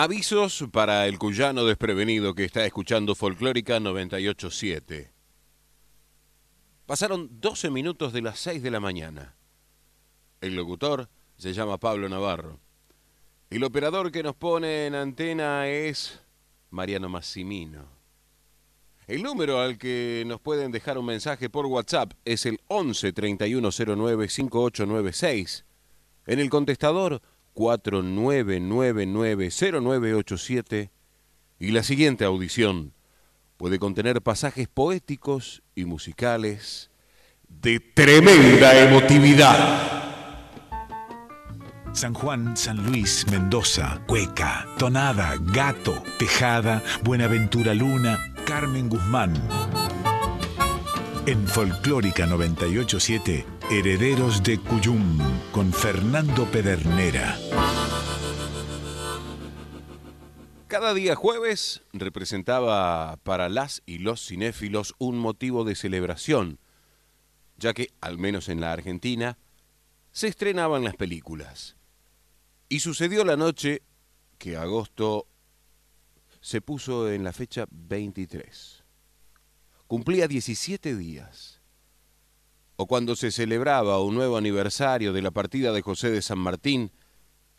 Avisos para el cuyano desprevenido que está escuchando Folclórica 987. Pasaron 12 minutos de las 6 de la mañana. El locutor se llama Pablo Navarro. El operador que nos pone en antena es Mariano Massimino. El número al que nos pueden dejar un mensaje por WhatsApp es el 11 3109 5896. En el contestador 49990987 y la siguiente audición puede contener pasajes poéticos y musicales de tremenda emotividad. San Juan, San Luis, Mendoza, Cueca, Tonada, Gato, Tejada, Buenaventura Luna, Carmen Guzmán. En Folclórica 987, Herederos de Cuyum, con Fernando Pedernera. Cada día jueves representaba para las y los cinéfilos un motivo de celebración, ya que, al menos en la Argentina, se estrenaban las películas. Y sucedió la noche que agosto se puso en la fecha 23 cumplía 17 días. O cuando se celebraba un nuevo aniversario de la partida de José de San Martín,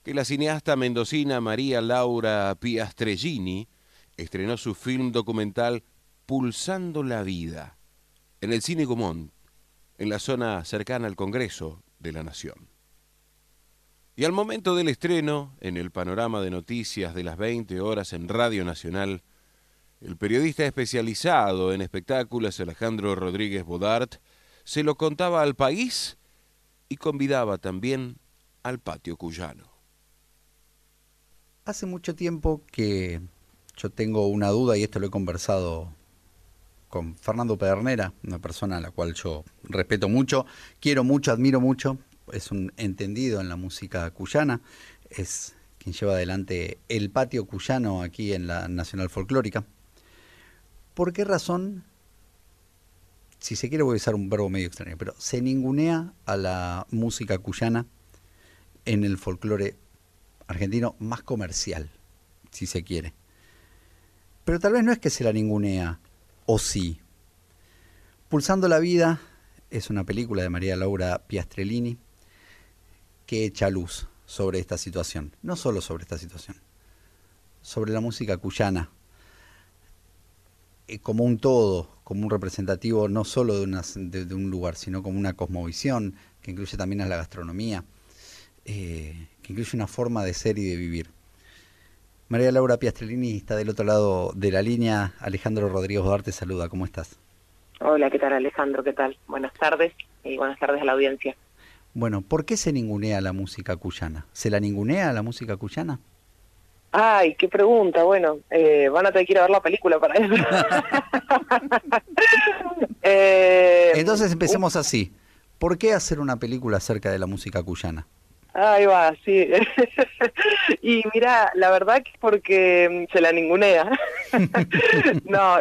que la cineasta mendocina María Laura Piastrellini estrenó su film documental Pulsando la Vida en el Cine Gomón, en la zona cercana al Congreso de la Nación. Y al momento del estreno, en el panorama de noticias de las 20 horas en Radio Nacional, el periodista especializado en espectáculos Alejandro Rodríguez Bodart se lo contaba al país y convidaba también al patio cuyano. Hace mucho tiempo que yo tengo una duda y esto lo he conversado con Fernando Pedernera, una persona a la cual yo respeto mucho, quiero mucho, admiro mucho, es un entendido en la música cuyana, es quien lleva adelante el patio cuyano aquí en la Nacional Folclórica. ¿Por qué razón, si se quiere voy a usar un verbo medio extraño, pero se ningunea a la música cuyana en el folclore argentino más comercial, si se quiere? Pero tal vez no es que se la ningunea, o sí. Pulsando la vida es una película de María Laura Piastrellini que echa luz sobre esta situación, no solo sobre esta situación, sobre la música cuyana como un todo, como un representativo no solo de, de, un lugar, sino como una cosmovisión que incluye también a la gastronomía, eh, que incluye una forma de ser y de vivir. María Laura Piastrellini está del otro lado de la línea. Alejandro Rodríguez Duarte saluda. ¿Cómo estás? Hola, ¿qué tal Alejandro? ¿Qué tal? Buenas tardes y buenas tardes a la audiencia. Bueno, ¿por qué se ningunea la música cuyana? ¿Se la ningunea la música cuyana? Ay, qué pregunta. Bueno, eh, van a tener que ir a ver la película para eso. Eh, Entonces empecemos así. ¿Por qué hacer una película acerca de la música cuyana? Ahí va, sí. y mira, la verdad que es porque mm, se la ningunea. no,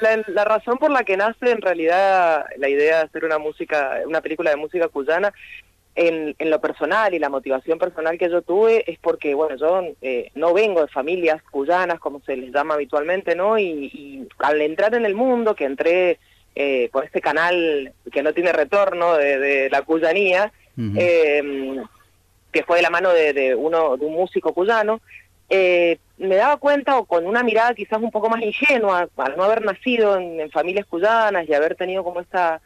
la, la, razón por la que nace en realidad la idea de hacer una música, una película de música cuyana en, lo personal y la motivación personal que yo tuve es porque, bueno, yo eh, no vengo de familias cuyanas, como se les llama habitualmente, ¿no? Y, al entrar en el mundo, que entré eh, por este canal que no tiene retorno de, la cuyanía, em, que fue de la mano de, uno, de un músico cuyano, eh, me daba cuenta, o con una mirada quizás un poco más ingenua, al no haber nacido en, en familias cuyanas y haber tenido como esta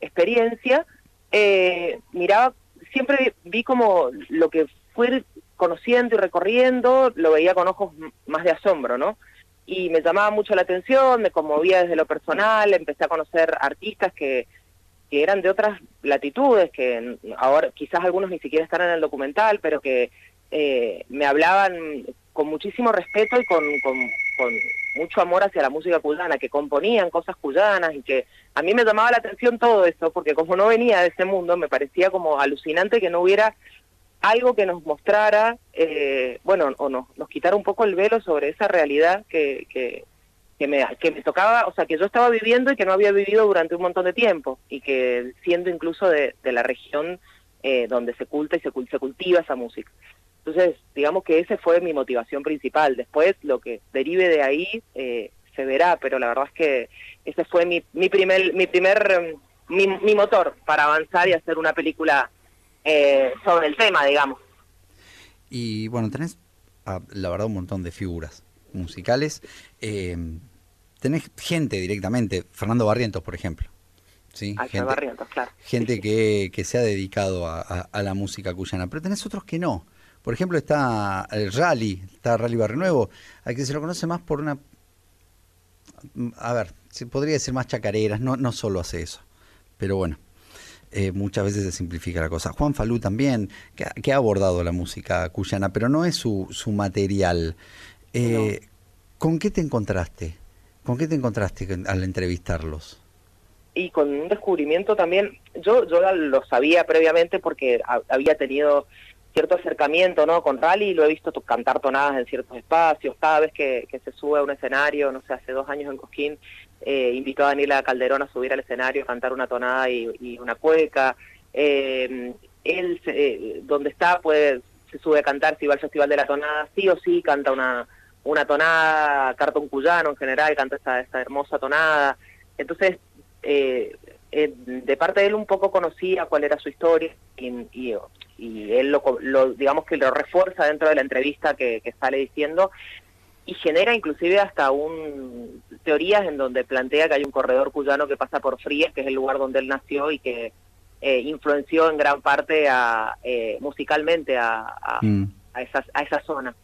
experiencia, miraba siempre vi como lo que fui conociendo y recorriendo, lo veía con ojos más de asombro, ¿no? Y me llamaba mucho la atención, me conmovía desde lo personal, empecé a conocer artistas que, que eran de otras latitudes, que ahora quizás algunos ni siquiera están en el documental, pero que eh, me hablaban con muchísimo respeto y con, con, mucho amor hacia la música cuyana, que componían cosas cuyanas y que a mí me llamaba la atención todo eso, porque como no venía de ese mundo, me parecía como alucinante que no hubiera algo que nos mostrara, eh, bueno, o nos, nos quitara un poco el velo sobre esa realidad que, que, que, me, que me tocaba, o sea, que yo estaba viviendo y que no había vivido durante un montón de tiempo, y que siendo incluso de, de la región eh, donde se culta y se, se cultiva esa música. Entonces, digamos que esa fue mi motivación principal. Después, lo que derive de ahí eh, se verá, pero la verdad es que ese fue mi, mi primer, mi primer, mi, mi motor para avanzar y hacer una película eh, sobre el tema, digamos. Y bueno, tenés, ah, la verdad, un montón de figuras musicales. Eh, tenés gente directamente, Fernando Barrientos, por ejemplo. ¿sí? Gente, Barrientos, claro. gente que, que se ha dedicado a, a- a la música cuyana, pero tenés otros que no. Por ejemplo, está el Rally, está Rally Barrio Nuevo, al que se lo conoce más por una... A ver, se podría decir más chacareras, no, no solo hace eso, pero bueno, eh, muchas veces se simplifica la cosa. Juan Falú también, que, ha- que ha abordado la música cuyana, pero no es su, su material. Eh, ¿Con qué te encontraste? ¿Con qué te encontraste al entrevistarlos? y con un descubrimiento también, yo, yo lo sabía previamente porque ha- había tenido cierto acercamiento ¿no? con Rally, lo he visto to- cantar tonadas en ciertos espacios, cada vez que, se sube a un escenario, no sé, hace dos años en Cosquín, eh, invitó a Daniela Calderón a subir al escenario, a cantar una tonada y, una cueca, eh, él eh, donde está pues se sube a cantar, si va al Festival de la Tonada, sí o sí canta una, una tonada, canta un cuyano en general, canta esta, esta hermosa tonada, entonces eh, de parte de él un poco conocía cuál era su historia y, y, y él lo, lo, digamos que lo refuerza dentro de la entrevista que, que sale diciendo y genera inclusive hasta un teorías en donde plantea que hay un corredor cuyano que pasa por Fríes, que es el lugar donde él nació y que eh, influenció en gran parte a, eh, musicalmente a, a, Mm. a esa, a esa zona.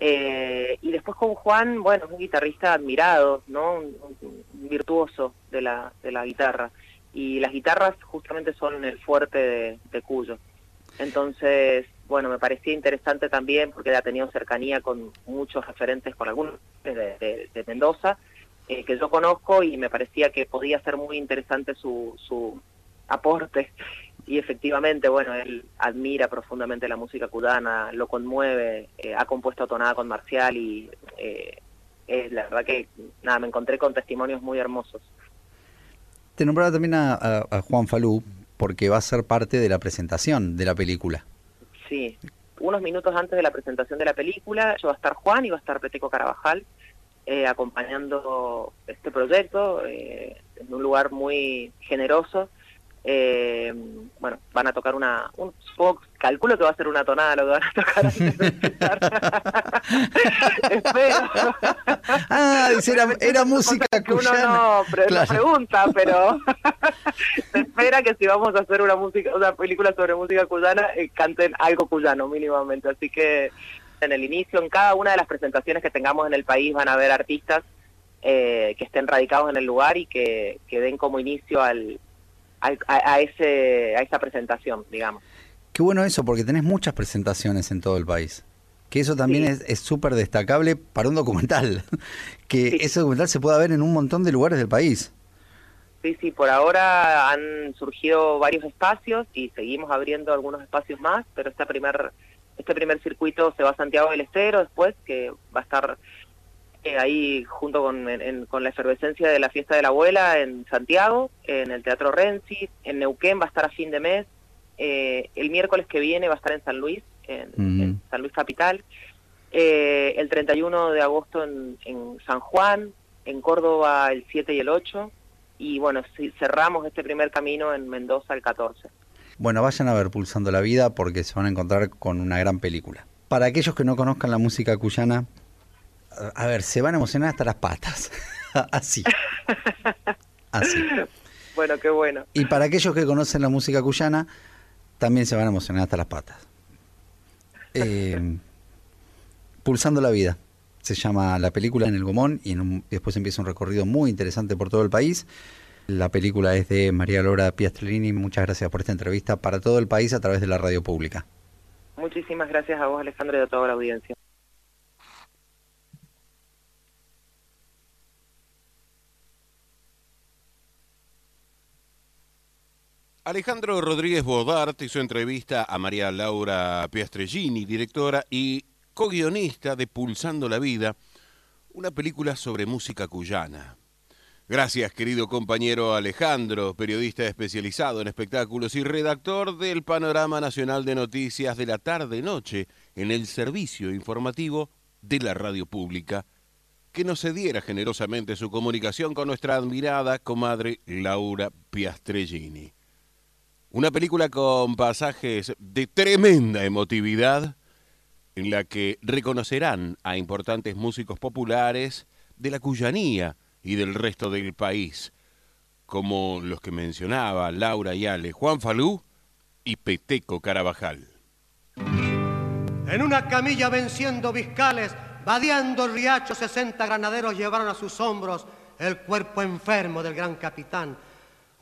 Eh, y después con Juan, bueno, es un guitarrista admirado, ¿no? Un- un virtuoso de la, de la guitarra. Y las guitarras justamente son el fuerte de, Cuyo. Entonces, bueno, me parecía interesante también porque ha tenido cercanía con muchos referentes, con algunos de, de- Mendoza, eh, que yo conozco y me parecía que podía ser muy interesante su, su aporte. Y efectivamente, bueno, él admira profundamente la música cubana, lo conmueve, eh, ha compuesto tonada con Marcial y eh, la verdad que, nada, me encontré con testimonios muy hermosos. Te nombraba también a, Juan Falú porque va a ser parte de la presentación de la película. Sí, unos minutos antes de la presentación de la película, yo va a estar Juan y va a estar Peteco Carabajal eh, acompañando este proyecto eh, en un lugar muy generoso. Eh, bueno, van a tocar una, un supongo- calculo que va a ser una tonada lo que van a tocar antes de empezar. Espero. Ah, era, era música que uno cuyana. no, pre- no Claro. pregunta, pero se espera que si vamos a hacer una música, una película sobre música cuyana, eh, canten algo cuyano mínimamente. Así que en el inicio, en cada una de las presentaciones que tengamos en el país, van a haber artistas eh, que estén radicados en el lugar y que, que den como inicio al- a, a ese a esa presentación, digamos. Qué bueno eso, porque tenés muchas presentaciones en todo el país. Que eso también Sí. es súper destacable para un documental. Que Sí. ese documental se pueda ver en un montón de lugares del país. Sí, sí, por ahora han surgido varios espacios y seguimos abriendo algunos espacios más, pero este primer, este primer circuito se va a Santiago del Estero después, que va a estar eh, ahí junto con, en- en- con la efervescencia de la fiesta de la abuela en Santiago, en el Teatro Renzi, en Neuquén va a estar a fin de mes, eh, el miércoles que viene va a estar en San Luis, en, en San Luis Capital, eh, el 31 de agosto en, en San Juan, en Córdoba el 7 y el 8, y bueno, sí, cerramos este primer camino en Mendoza el 14. Bueno, vayan a ver Pulsando la Vida porque se van a encontrar con una gran película. Para aquellos que no conozcan la música cuyana, a- ver, se van a emocionar hasta las patas. Así. Así. Bueno, qué bueno. Y para aquellos que conocen la música cuyana, también se van a emocionar hasta las patas. Eh, Pulsando la vida. Se llama la película en el Gomón y en un- después empieza un recorrido muy interesante por todo el país. La película es de María Laura Piastrellini. Muchas gracias por esta entrevista para todo el país a través de la radio pública. Muchísimas gracias a vos, Alejandro, y a toda la audiencia. Alejandro Rodríguez Bodart hizo entrevista a María Laura Piastrellini, directora y co-guionista de Pulsando la Vida, una película sobre música cuyana. Gracias, querido compañero Alejandro, periodista especializado en espectáculos y redactor del Panorama Nacional de Noticias de la tarde-noche en el servicio informativo de la radio pública, que nos cediera generosamente su comunicación con nuestra admirada comadre Laura Piastrellini. Una película con pasajes de tremenda emotividad, en la que reconocerán a importantes músicos populares de la Cuyanía y del resto del país, como los que mencionaba Laura Yale, Juan Falú y Peteco Carabajal. En una camilla venciendo viscales, vadeando el riacho, 60 granaderos llevaron a sus hombros el cuerpo enfermo del gran capitán.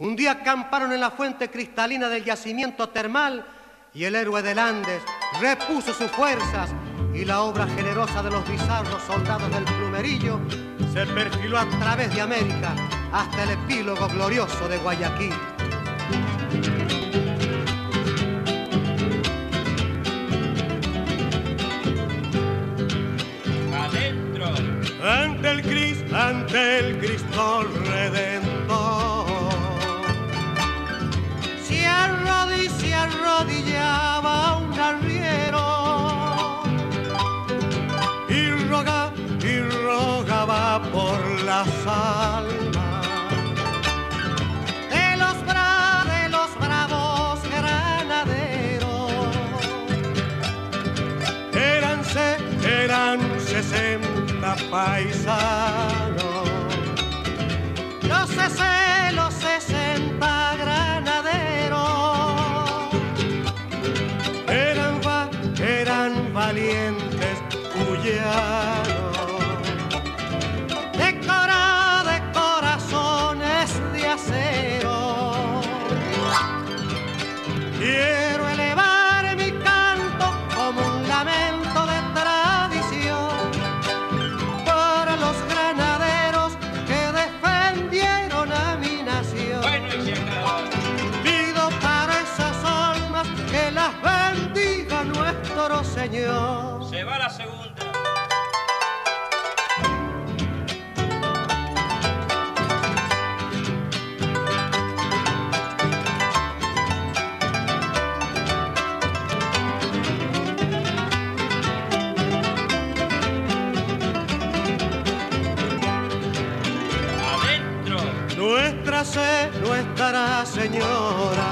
Un día acamparon en la fuente cristalina del yacimiento termal y el héroe del Andes repuso sus fuerzas y la obra generosa de los bizarros soldados del plumerillo se perfiló a través de América hasta el epílogo glorioso de Guayaquil. Adentro. Ante el Cristo, ante el Cristo Redentor. Arrodillaba un arriero y roga, y rogaba por las almas de los bra, de los bravos granaderos Se, nuestra Señora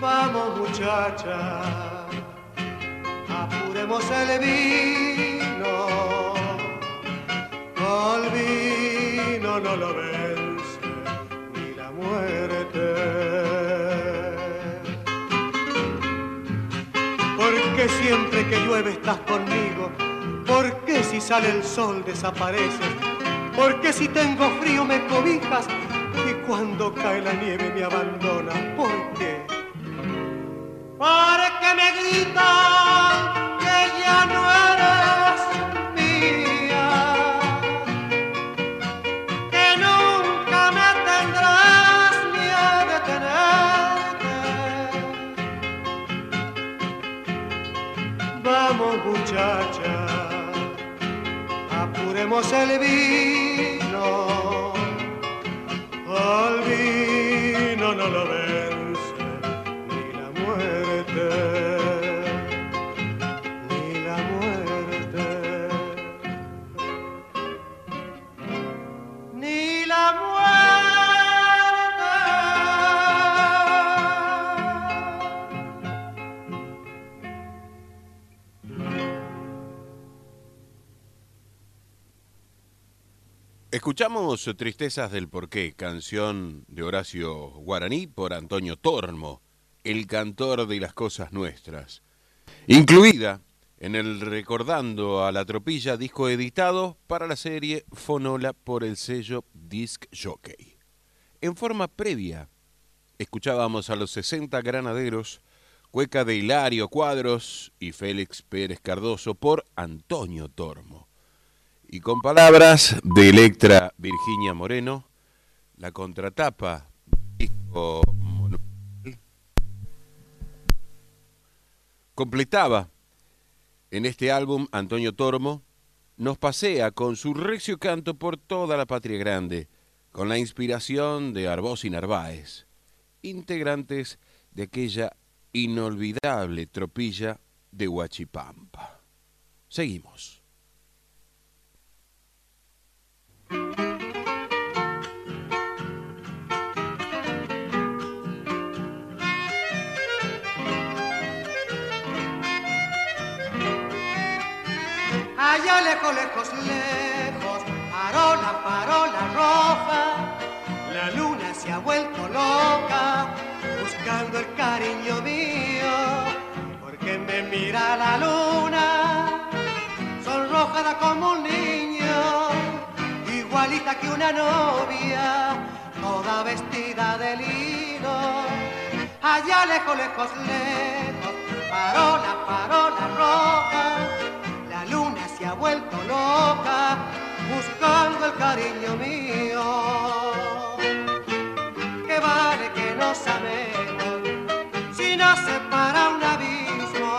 Vamos muchacha, apuremos el vino. Al vino no lo vence siempre que llueve estás conmigo? ¿Por qué si sale el sol desapareces? ¿Por qué si tengo frío me cobijas? Y cuando cae la nieve me abandonas. ¿Por qué? Porque me gritan que ya no el vino, Escuchamos Tristezas del Porqué, canción de Horacio Guaraní por Antonio Tormo, el cantor de las cosas nuestras. Incluida en el Recordando a la Tropilla, disco editado para la serie Fonola por el sello Disc Jockey. En forma previa, escuchábamos a los 60 granaderos, cueca de Hilario Cuadros y Félix Pérez Cardoso por Antonio Tormo. Y con palabras de Electra Virginia Moreno, la contratapa disco completaba en este álbum Antonio Tormo nos pasea con su recio canto por toda la patria grande, con la inspiración de Arbós y Narváez, integrantes de aquella inolvidable tropilla de Huachipampa. Seguimos. Allá lejos, lejos, lejos, parola, parola roja, la luna se ha vuelto loca, buscando el cariño mío, porque me mira la luna, sonrojada como un niño, igualita que una novia, toda vestida de lino. Allá lejos, lejos, lejos, parola, parola roja, la luna se ha vuelto loca buscando el cariño mío. Que vale que nos amemos si nos separa un abismo.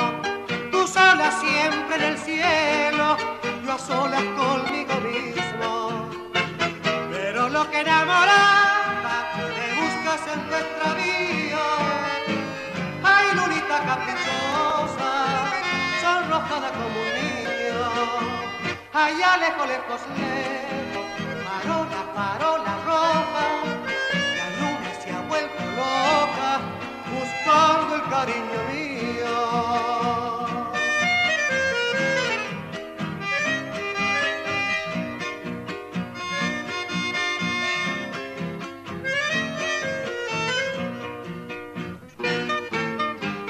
Tú sola siempre en el cielo, yo a solas conmigo mismo. Allá lejos, lejos, lejos, parola, parola roja. La luna se ha vuelto loca, buscando el cariño mío.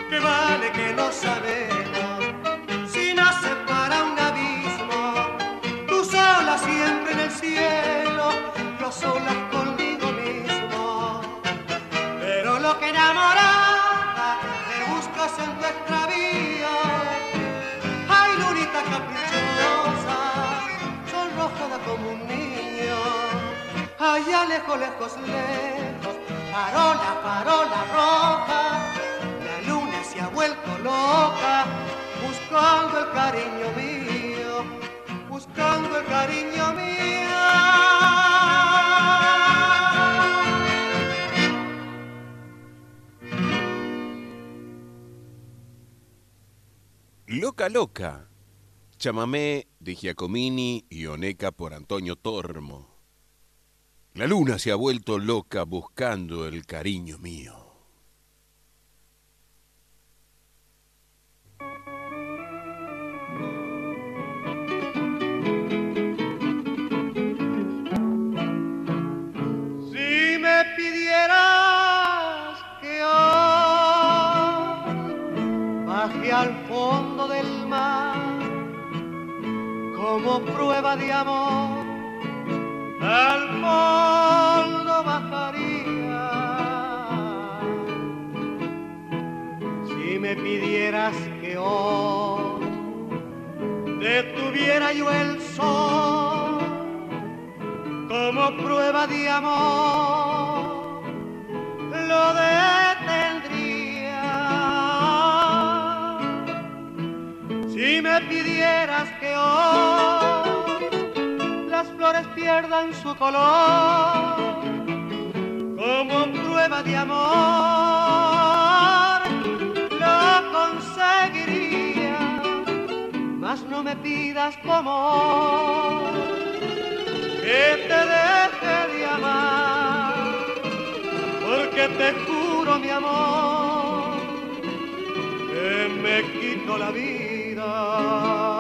que vale que no sabemos Lejos, lejos, lejos, Farola, farola roja, la luna se ha vuelto loca, buscando el cariño mío, buscando el cariño mío. Loca Loca, chamamé de Giacomini y Oneca por Antonio Tormo. La luna se ha vuelto loca buscando el cariño mío. Si me pidieras que hoy baje al fondo del mar como prueba de amor, al fondo pidieras que hoy detuviera yo el sol como prueba de amor lo detendría. Si me pidieras que hoy las flores pierdan su color como prueba de amor, No me pidas como que te deje de amar, porque te juro, mi amor, que me quito la vida.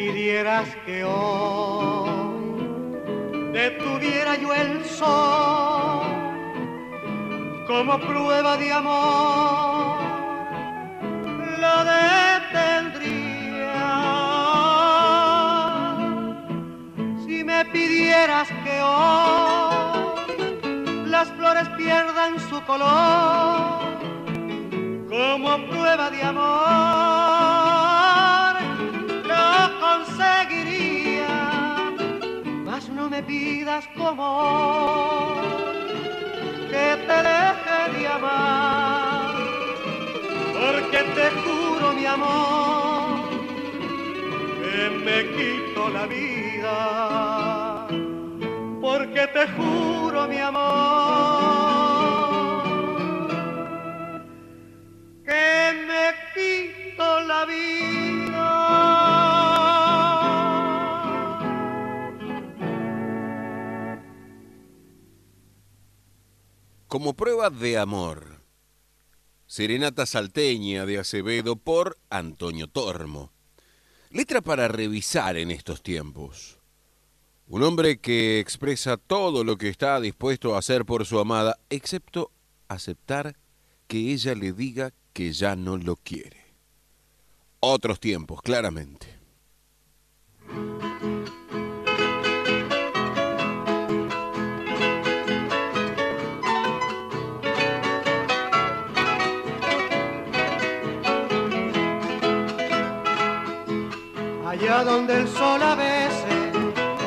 Pidieras que hoy detuviera yo el sol como prueba de amor, lo detendría. Si me pidieras que hoy las flores pierdan su color como prueba de amor, me pidas como que te deje de amar, porque te juro, mi amor, que me quito la vida, porque te juro, mi amor que me Como prueba de amor, Serenata Salteña de Acevedo por Antonio Tormo. Letra para revisar en estos tiempos. Un hombre que expresa todo lo que está dispuesto a hacer por su amada, excepto aceptar que ella le diga que ya no lo quiere. Otros tiempos, claramente. Donde el sol a veces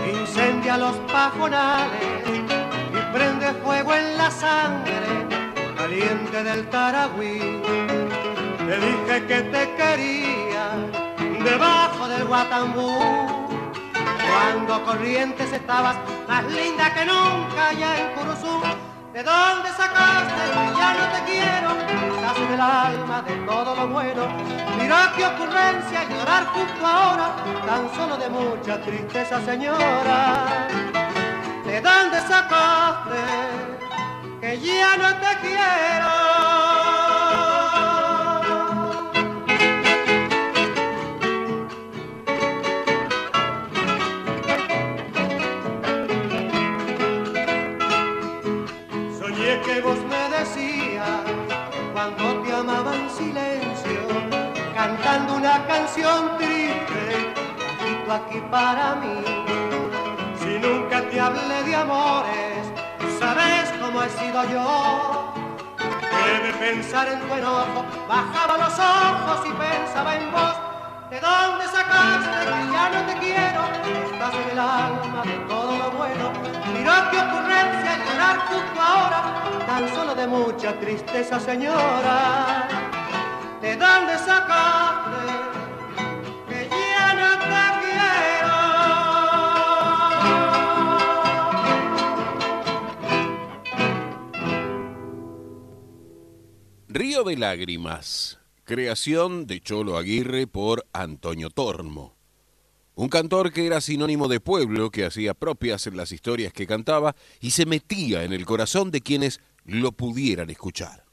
incendia los pajonales y prende fuego en la sangre caliente del Taragüí. Te dije que te quería debajo del Guatambú. Cuando Corrientes estabas más linda que nunca allá en Curuzú. ¿De dónde sacaste? que Ya no te quiero. Estás en el alma de todo lo bueno. Mira qué ocurrencia llorar justo ahora. Tan solo de mucha tristeza, señora. ¿De dónde sacaste? Que ya no te quiero. Canción triste, bajito aquí para mí. Si nunca te hablé de amores, sabes cómo he sido yo. Debe pensar en tu enojo, bajaba los ojos y pensaba en vos. ¿De dónde sacaste que ya no te quiero? Estás en el alma de todo lo bueno. Mirá qué ocurrencia llorar justo ahora, tan solo de mucha tristeza, señora. ¿De dónde sacaste Río de Lágrimas, creación de Cholo Aguirre por Antonio Tormo. Un cantor que era sinónimo de pueblo, que hacía propias las historias que cantaba y se metía en el corazón de quienes lo pudieran escuchar.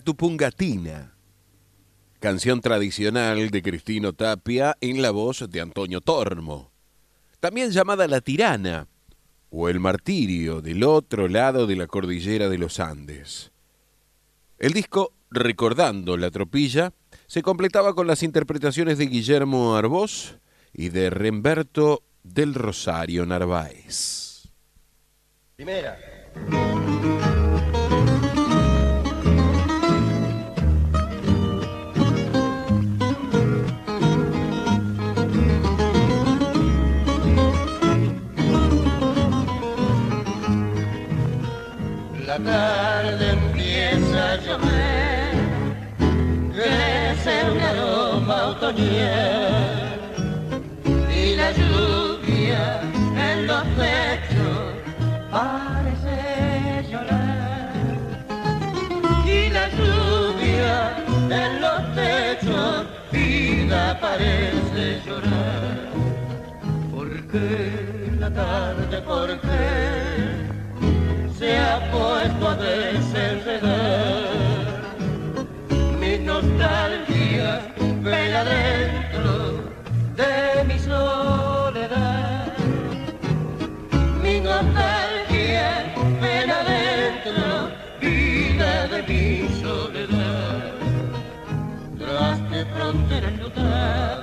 Tupungatina, canción tradicional de Cristino Tapia en la voz de Antonio Tormo, también llamada La Tirana o El Martirio del otro lado de la cordillera de los Andes. El disco Recordando la Tropilla se completaba con las interpretaciones de Guillermo Arbós y de Remberto del Rosario Narváez. Primera. Tarde empieza a llover, crece un aroma otoñal y la lluvia en los techos parece llorar. Y la lluvia en los techos vida parece llorar. ¿Por qué la tarde? ¿Por qué? Se ha puesto a desenredar. Mi nostalgia vela dentro de mi soledad. Mi nostalgia vela dentro, vida de mi soledad. Tras de frontera enlutada,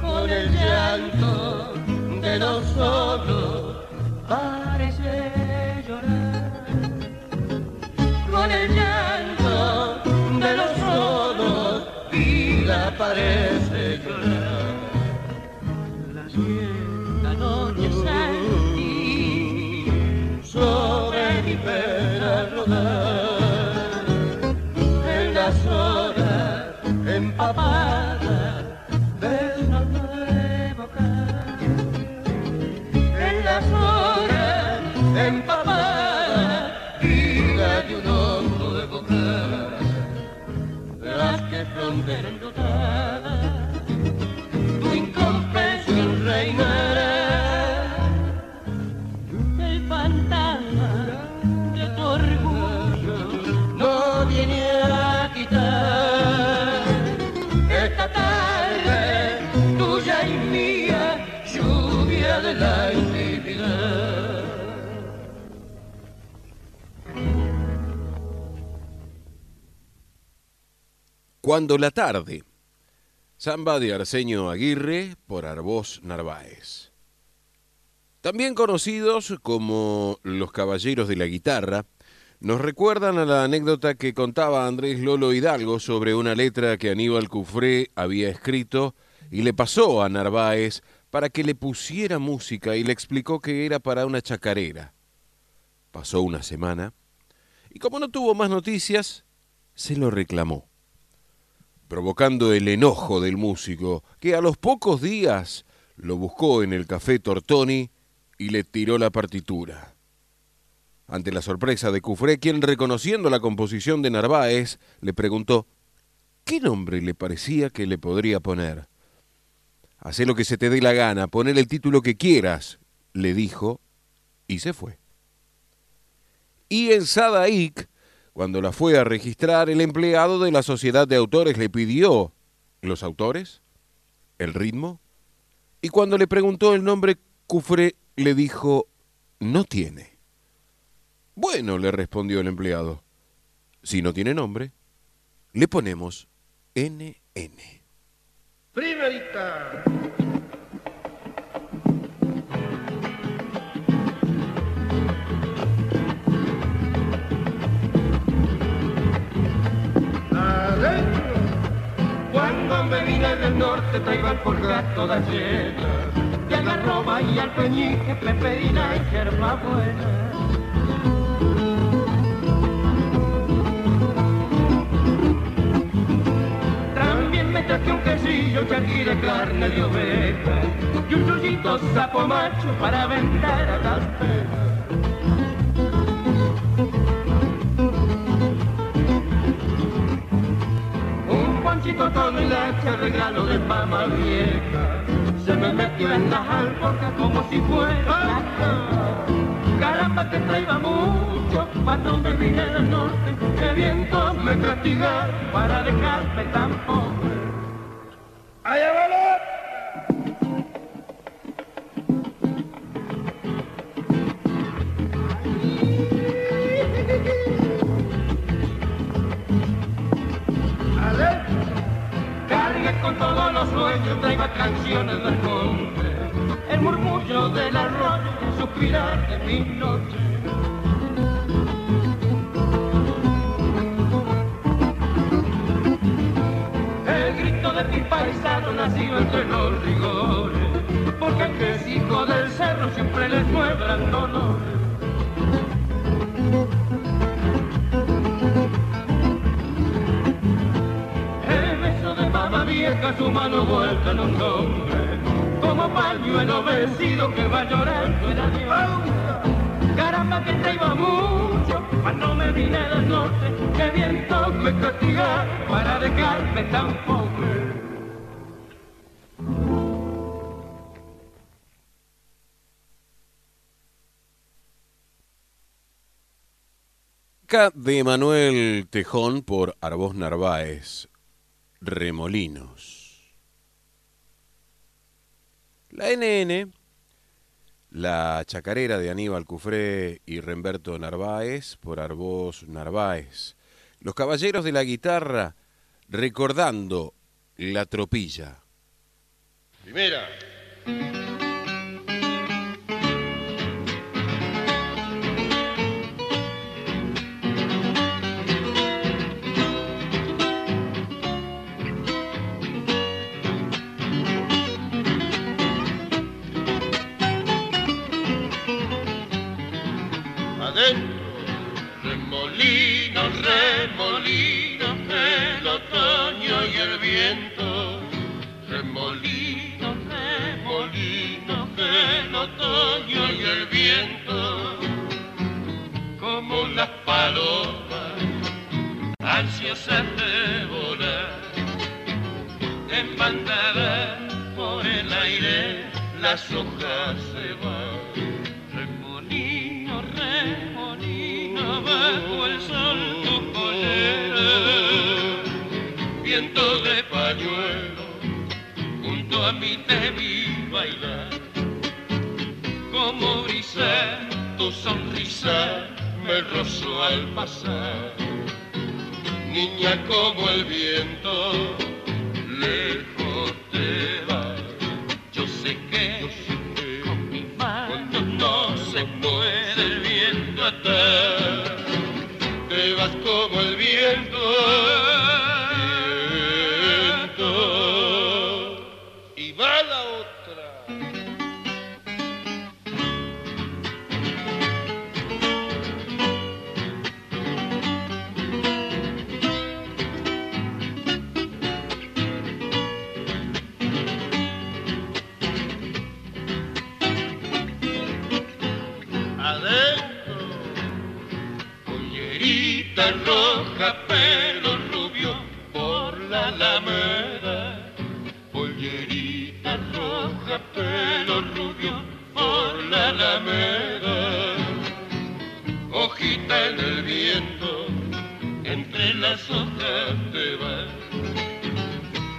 con el llanto de los solos horas empapadas vida de un nuevo cara las que frontera enlutada tu incomprensión reinará el fantasma de tu orgullo no viene a quitar esta tarde tuya y mía lluvia de la intimidad Cuando la tarde. Samba de Arsenio Aguirre por Arbós Narváez. También conocidos como los Caballeros de la Guitarra, nos recuerdan a la anécdota que contaba Andrés Lolo Hidalgo sobre una letra que Aníbal Cufré había escrito y le pasó a Narváez para que le pusiera música y le explicó que era para una chacarera. Pasó una semana y como no tuvo más noticias, se lo reclamó, provocando el enojo del músico, que a los pocos días lo buscó en el café Tortoni y le tiró la partitura. Ante la sorpresa de Cufré, quien reconociendo la composición de Narváez, le preguntó qué nombre le parecía que le podría poner. Hacé lo que se te dé la gana, poner el título que quieras, le dijo, y se fue. Y en Sadaik, cuando la fue a registrar, el empleado de la sociedad de autores le pidió los autores, el ritmo, y cuando le preguntó el nombre, Cufré le dijo, no tiene. Bueno, le respondió el empleado, si no tiene nombre, le ponemos NN. Primerita. me vine del norte, traigo al pulgar todas llenas. Y a la Roma y al Peñique, Peperina y Germa Buena. También me traje un quesillo, charqui de carne de oveja. Y un chullito sapo macho para aventar a las penas. Un panchito con leche, regalo de mamá vieja, se me metió en las alforjas como si fuera Caramba que traía mucho, cuando me vine del norte, que viento me castigaron para dejarme tan pobre. ¡Allá Con todos los sueños, traía canciones del monte, el murmullo del arroyo, el suspirar de mi noche. El grito de mi paisano nacido entre los rigores, porque el que es hijo del cerro siempre les dolores. El vieja, su mano vuelta en un hombre, como pañuelo vencido que va llorando el adiós. Caramba que te iba mucho, cuando me vine del norte, que viento me castiga para dejarme tan pobre. De Manuel Tejón por Arbós Narváez, Remolinos. La NN, la chacarera de Aníbal Cufré y Remberto Narváez por Arbós Narváez. Los caballeros de la guitarra recordando la tropilla. Primera. Otoño y el viento. Como las palomas, ansiosas de volar, en bandada por el aire, las hojas se van. Remolino, remolino, bajo el sol tu pollera, viento de pañuelo, junto a mí te vi bailar, como brisa, tu sonrisa me rozó al pasar, niña como el viento, lejos te vas, yo sé que, con mi mano no se puede el viento atar, te vas como el viento, roja, pelo rubio por la alameda. Pollerita roja, pelo rubio por la alameda. Hojita en el viento, entre las hojas te vas.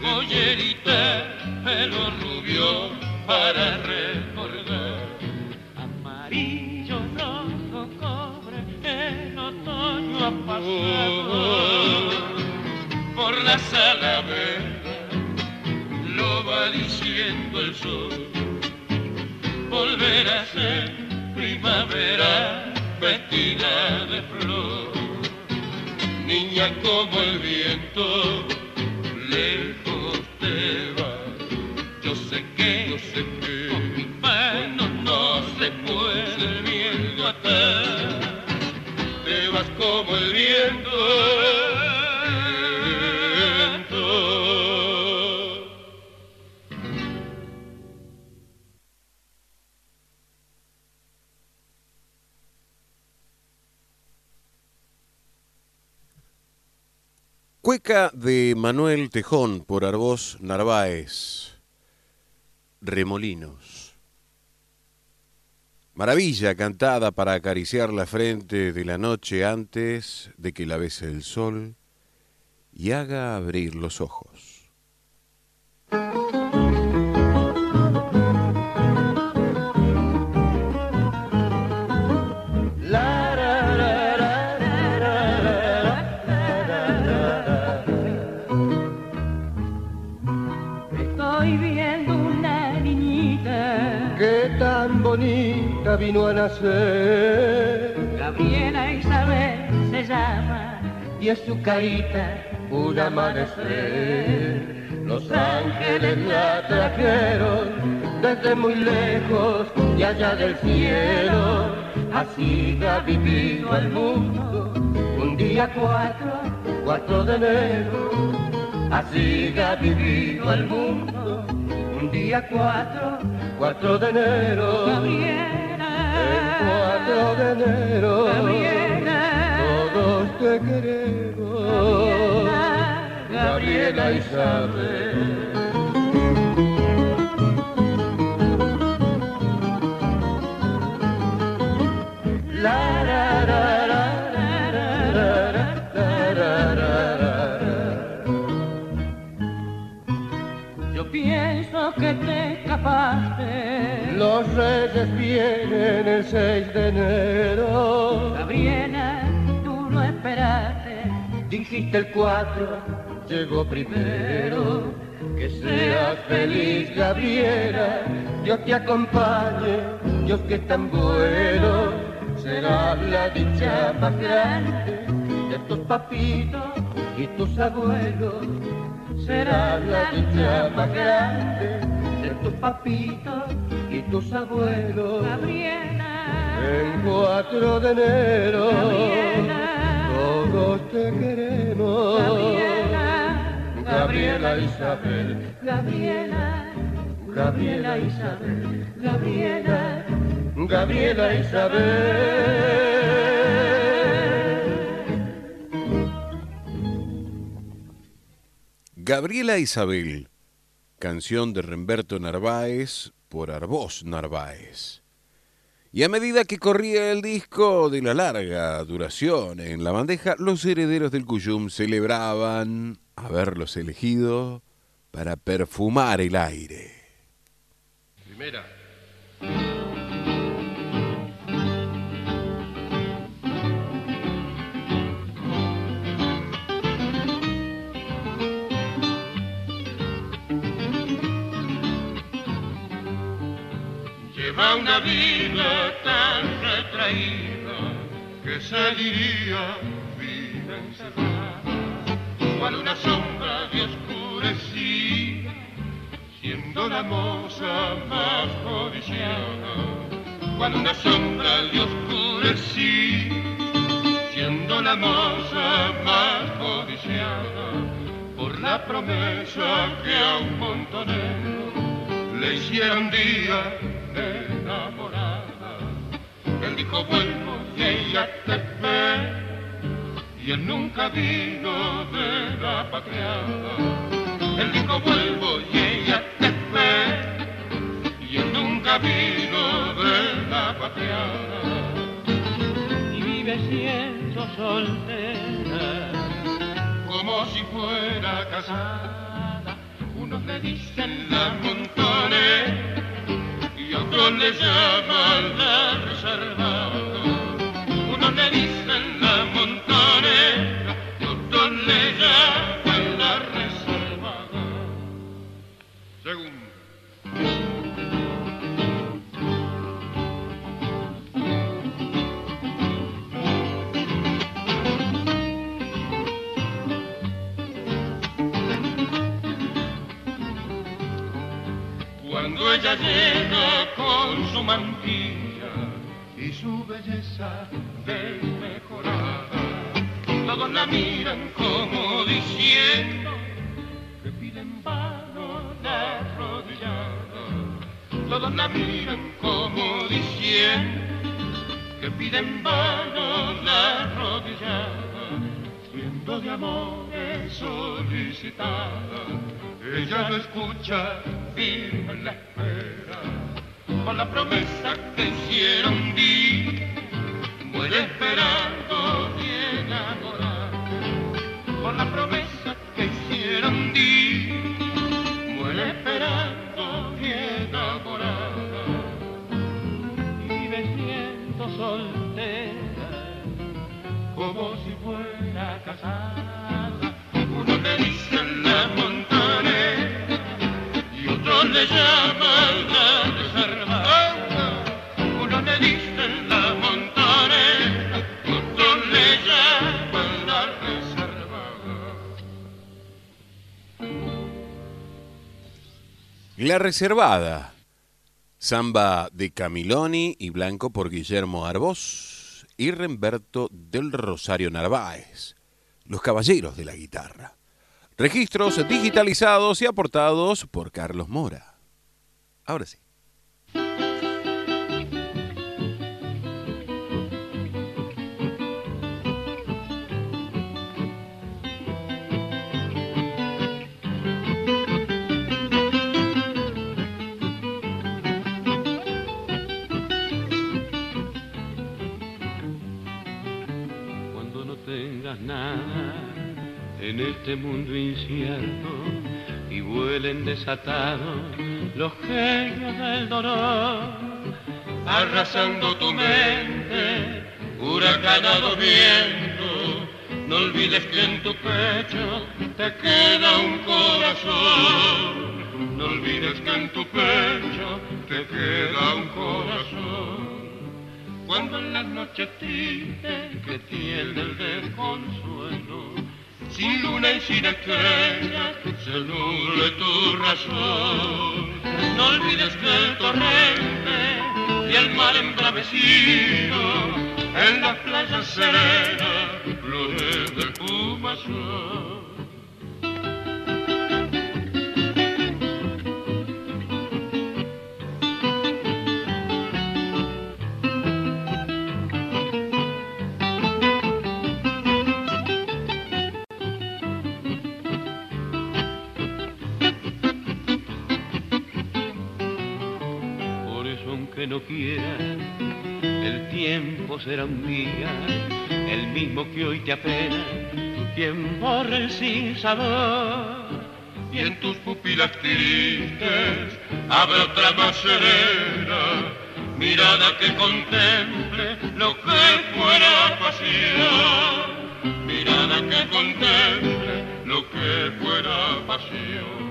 Pollerita, pelo rubio para recordar otoño ha pasado por la salamera, lo va diciendo el sol, volverá a ser primavera vestida de flor, niña como el viento, lejos te va, yo sé que, yo sé que Cueca de Manuel Tejón por Arbós Narváez. Remolinos. Maravilla cantada para acariciar la frente de la noche antes de que la bese el sol y haga abrir los ojos. Vino a nacer Gabriela Isabel se llama, y es su carita un amanecer. Los ángeles la trajeron desde muy lejos y allá del cielo. Así ha vivido el mundo un día cuatro, cuatro de enero. Así ha vivido el mundo un día cuatro, cuatro de enero. 4 todos te queremos, Gabriela Yo pienso que te escapaste. Los reyes vienen el 6 de enero. Gabriela, tú no esperaste, Dijiste el 4, llegó primero. Que seas feliz, Gabriela. Dios te acompañe, Dios que es tan bueno. Será la dicha más grande de tus papitos y tus abuelos. Será la dicha más grande de tus papitos y tus abuelos. Gabriela, El 4 de enero Gabriela. todos te queremos. Gabriela, Gabriela Isabel, Gabriela, Gabriela Isabel, Gabriela, Gabriela Isabel. Gabriela Isabel, canción de Remberto Narváez por Arbós Narváez. Y a medida que corría el disco de la larga duración en la bandeja, los herederos del Cuyum celebraban haberlos elegido para perfumar el aire. Primera. Lleva una vida tan retraída que se diría vida encerrada, cual una sombra de oscurecida siendo la moza más codiciada, cual una sombra de oscurecida, siendo la moza más codiciada, por la promesa que a un montonero le hicieron día enamorada. Él dijo vuelvo y ella te ve, y él nunca vino de la patriada. Él dijo vuelvo y ella te ve y él nunca vino de la patriada. y vive siendo soltera. Como si fuera casada, unos le dicen la montonera y otros le llaman la reservada. Unos le dicen la montonera y otros le ella llega con su mantilla y su belleza desmejorada, todos la miran como diciendo que piden vano la arrodillada. Todos la miran como diciendo que piden vano la arrodillada. mundo de amores solicitada. Ella no escucha, firme en la espera, con la promesa que hiciera un día. Muere esperando y enamorada, con la promesa que hiciera un día. Muere esperando y enamorada. y me siento soltera como si fuera casada. Uno le dice la montanera La Reservada. Samba de Camiloni y Blanco por Guillermo Arbós y Remberto del Rosario Narváez. Los Caballeros de la Guitarra. Registros digitalizados y aportados por Carlos Mora. Ahora sí. En este mundo incierto y vuelen desatados los genios del dolor, arrasando tu mente, huracanado viento. No olvides que en tu pecho te queda un corazón. No olvides que en tu pecho te queda un corazón. Cuando en las noches tristes que tiene el desconsuelo, luna y sin estrella, se nuble tu razón. No olvides que el torrente y el mar embravecido en las playas serenas flores de espumazón. El tiempo será un día, el mismo que hoy te apena, quien borra el y en tus pupilas tristes habrá otra más serena, mirada que contemple lo que fuera pasión, mirada que contemple lo que fuera pasión.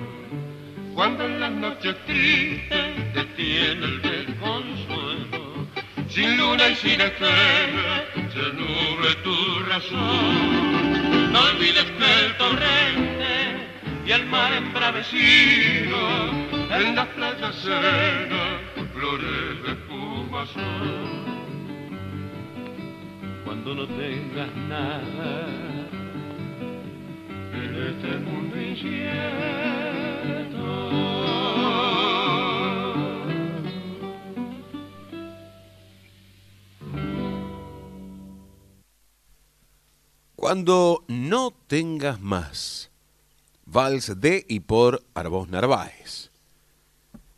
Cuando en las noches tristes te tiene el desconsuelo, sin luna y sin estrella, se nuble tu razón. No olvides que el torrente y el mar embravecido en las playas serenas, flores de espumazón. Cuando no tengas nada En este mundo incierto. Cuando no tengas más. Vals de y por Arbós Narváez.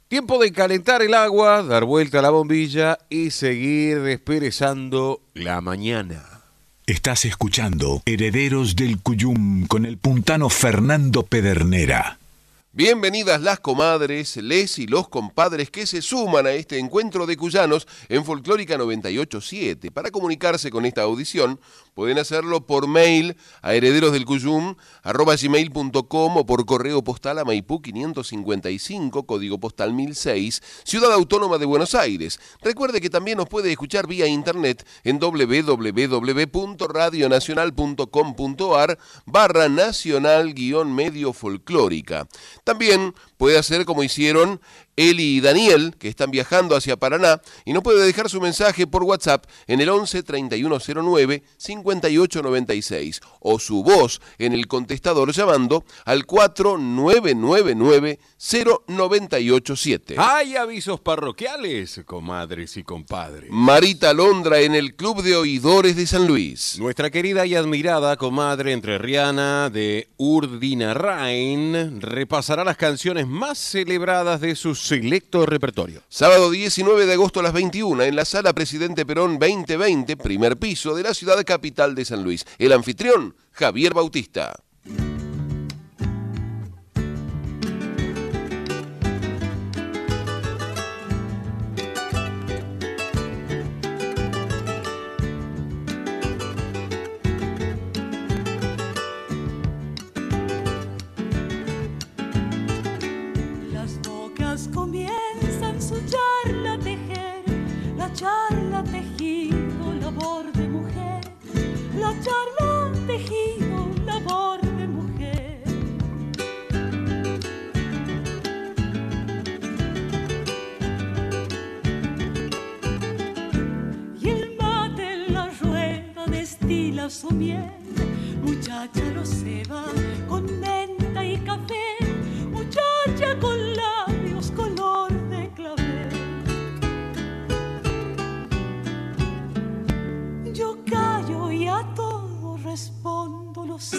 Tiempo de calentar el agua, dar vuelta a la bombilla y seguir desperezando la mañana. Estás escuchando Herederos del Cuyum con el puntano Fernando Pedernera. Bienvenidas las comadres, les y los compadres que se suman a este encuentro de cuyanos en Folclórica 987. Para comunicarse con esta audición pueden hacerlo por mail a herederosdelcuyum@gmail.com o por correo postal a Maipú 555, código postal 1006, Ciudad Autónoma de Buenos Aires. Recuerde que también nos puede escuchar vía internet en www.radionacional.com.ar barra nacional guion medio folclórica. También puede hacer como hicieron Eli y Daniel, que están viajando hacia Paraná, y nos puede dejar su mensaje por WhatsApp en el 11 3109 5896 o su voz en el contestador llamando al 4999 0987. Hay avisos parroquiales, comadres y compadres. Marita Londra en el Club de Oidores de San Luis. Nuestra querida y admirada comadre entrerriana de Urdina Rain repasará las canciones más celebradas de su selecto repertorio. Sábado 19 de agosto a las 21 en la sala Presidente Perón 2020, primer piso de la ciudad capital de San Luis. El anfitrión, Javier Bautista. Su miel, muchacha lo ceba con menta y café, muchacha con labios color de clavel. Yo callo y a todo respondo, lo sé,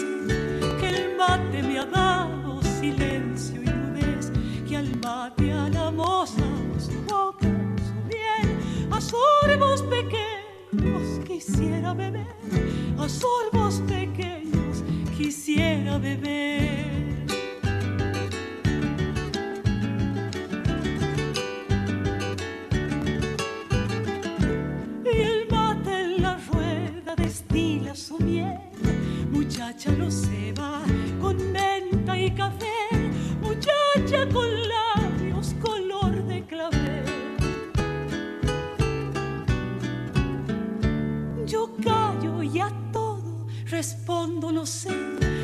que el mate me ha dado silencio y mudez, que al mate a la moza su boca, su a sorbos pequeños quisiera beber, a sorbos pequeños quisiera beber. Y el mate en la rueda destila su miel. Muchacha lo ceba con menta y café. Muchacha con labios respondo, no sé,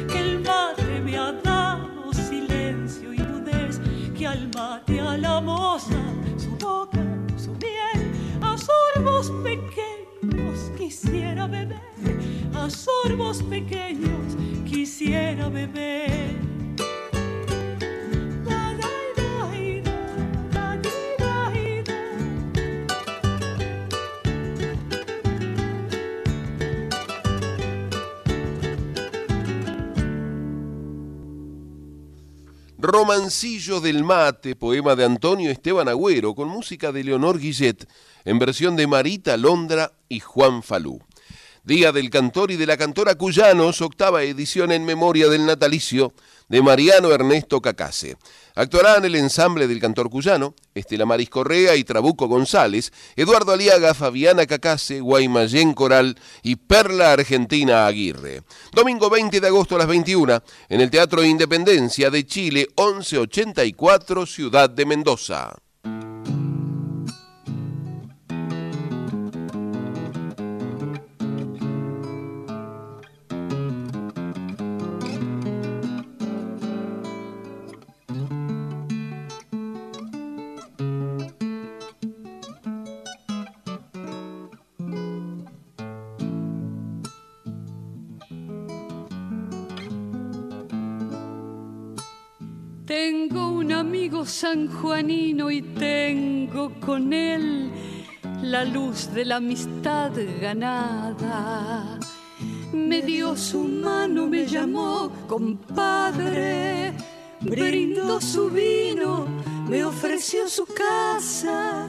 que el mate me ha dado silencio y nudez, que al mate a la moza su boca, su miel, a sorbos pequeños quisiera beber, a sorbos pequeños quisiera beber. Romancillo del Mate, poema de Antonio Esteban Agüero, con música de Leonor Guillet, en versión de Marita Londra y Juan Falú. Día del Cantor y de la Cantora Cuyanos, octava edición en memoria del natalicio de Mariano Ernesto Cacase. Actuarán el ensamble del cantor cuyano, Estela Maris Correa y Trabuco González, Eduardo Aliaga, Fabiana Cacase, Guaymallén Coral y Perla Argentina Aguirre. Domingo 20 de agosto a las 21 en el Teatro Independencia de Chile, 1184, Ciudad de Mendoza. La luz de la amistad ganada. Me dio su mano, me llamó compadre, brindó su vino, me ofreció su casa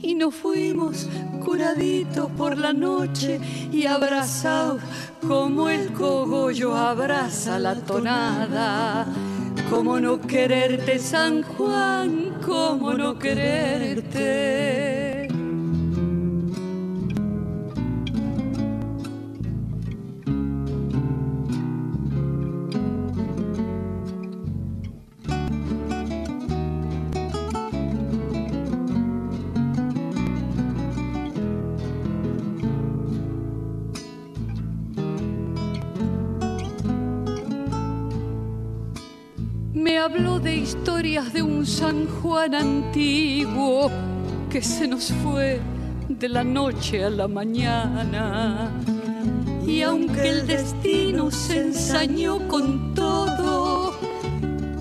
y nos fuimos curaditos por la noche y abrazados como el cogollo abraza la tonada. ¿Cómo no quererte, San Juan? ¿Cómo no quererte? Historias de un San Juan antiguo que se nos fue de la noche a la mañana. Y aunque el destino se ensañó con todo,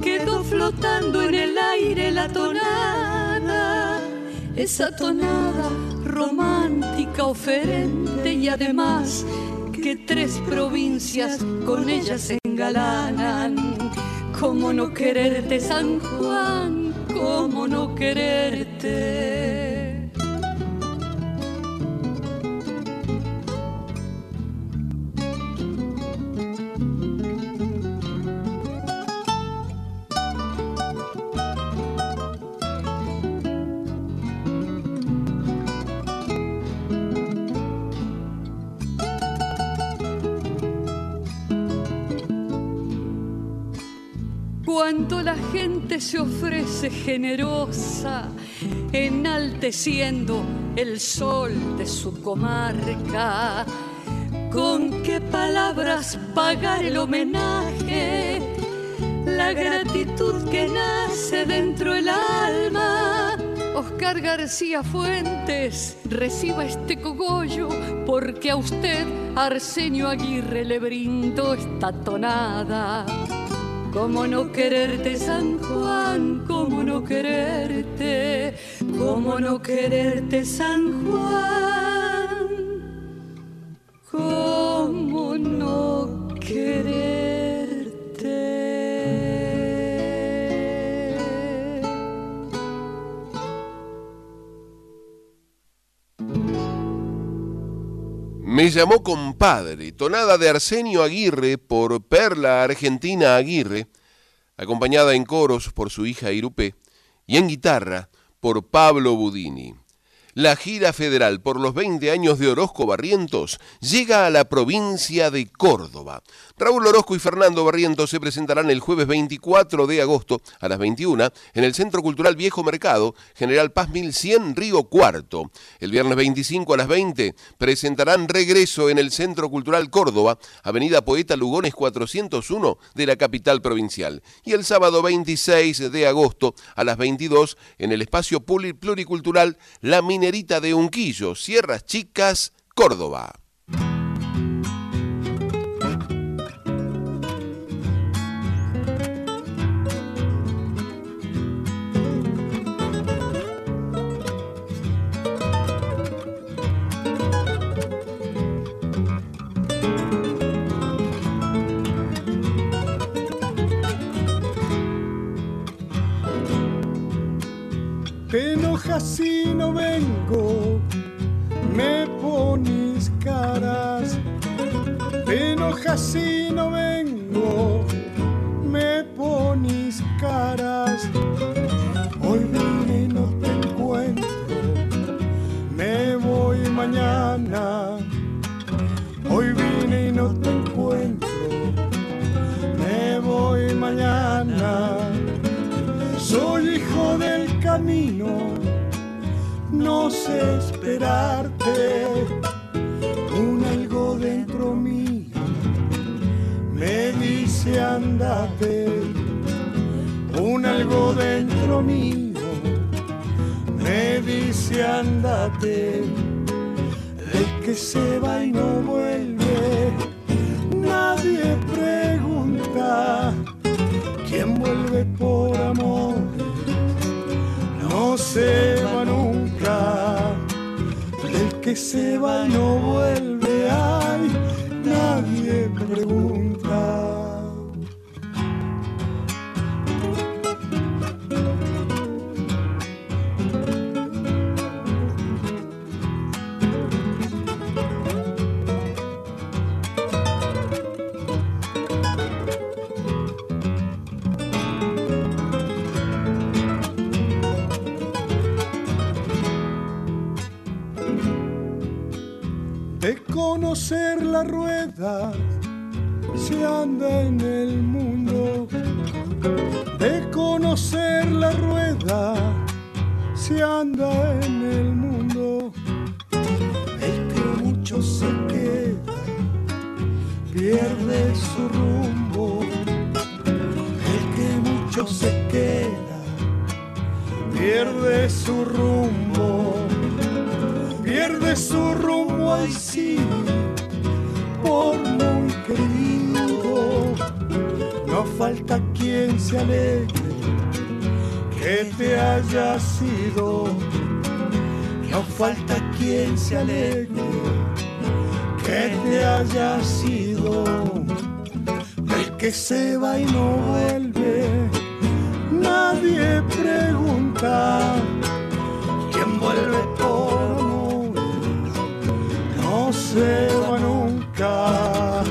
quedó flotando en el aire la tonada, esa tonada romántica, oferente y además que tres provincias con ella se engalanan. ¿Cómo no quererte, San Juan? ¿Cómo no quererte? Se ofrece generosa, enalteciendo el sol de su comarca. Con qué palabras pagar el homenaje, la gratitud que nace dentro del alma. Oscar García Fuentes, reciba este cogollo, porque a usted, Arsenio Aguirre, le brindo esta tonada. ¿Cómo no quererte, San Juan? ¿Cómo no quererte? ¿Cómo no quererte, San Juan? Me llamó compadre, tonada de Arsenio Aguirre por Perla Argentina Aguirre, acompañada en coros por su hija Irupé y en guitarra por Pablo Budini. La gira federal por los 20 años de Orozco Barrientos llega a la provincia de Córdoba. Raúl Orozco y Fernando Barrientos se presentarán el jueves 24 de agosto a las 21 en el Centro Cultural Viejo Mercado, General Paz 1100, Río Cuarto. El viernes 25 a las 20 presentarán Regreso en el Centro Cultural Córdoba, Avenida Poeta Lugones 401 de la capital provincial. Y el sábado 26 de agosto a las 22 en el Espacio Pluricultural La De Unquillo, Sierras Chicas, Córdoba. Te enojas si no vengo, me pones caras. Te enojas si no vengo, me pones caras. Hoy vine no te encuentro, me voy mañana. Hoy vine y no te encuentro, me voy mañana. Soy no sé esperarte. Un algo dentro mío me dice andate. Un algo dentro mío me dice andate. El que se va y no vuelve, nadie pregunta. ¿Quién vuelve por amor? Se va nunca. El que se va no vuelve, ay, nadie pregunta. Conocer la rueda se anda en el mundo. De conocer la rueda se anda en el mundo. El que mucho se queda pierde su rumbo. El que mucho se queda, pierde su rumbo, pierde su rumbo, ay sí, por muy querido, no falta quien se alegre que te haya sido, no falta quien se alegre que te haya sido. El que se va y no vuelve. Nadie pregunta. Quién vuelve se va nunca.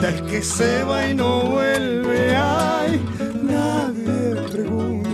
Del que se va y no vuelve. Ay, nadie pregunta.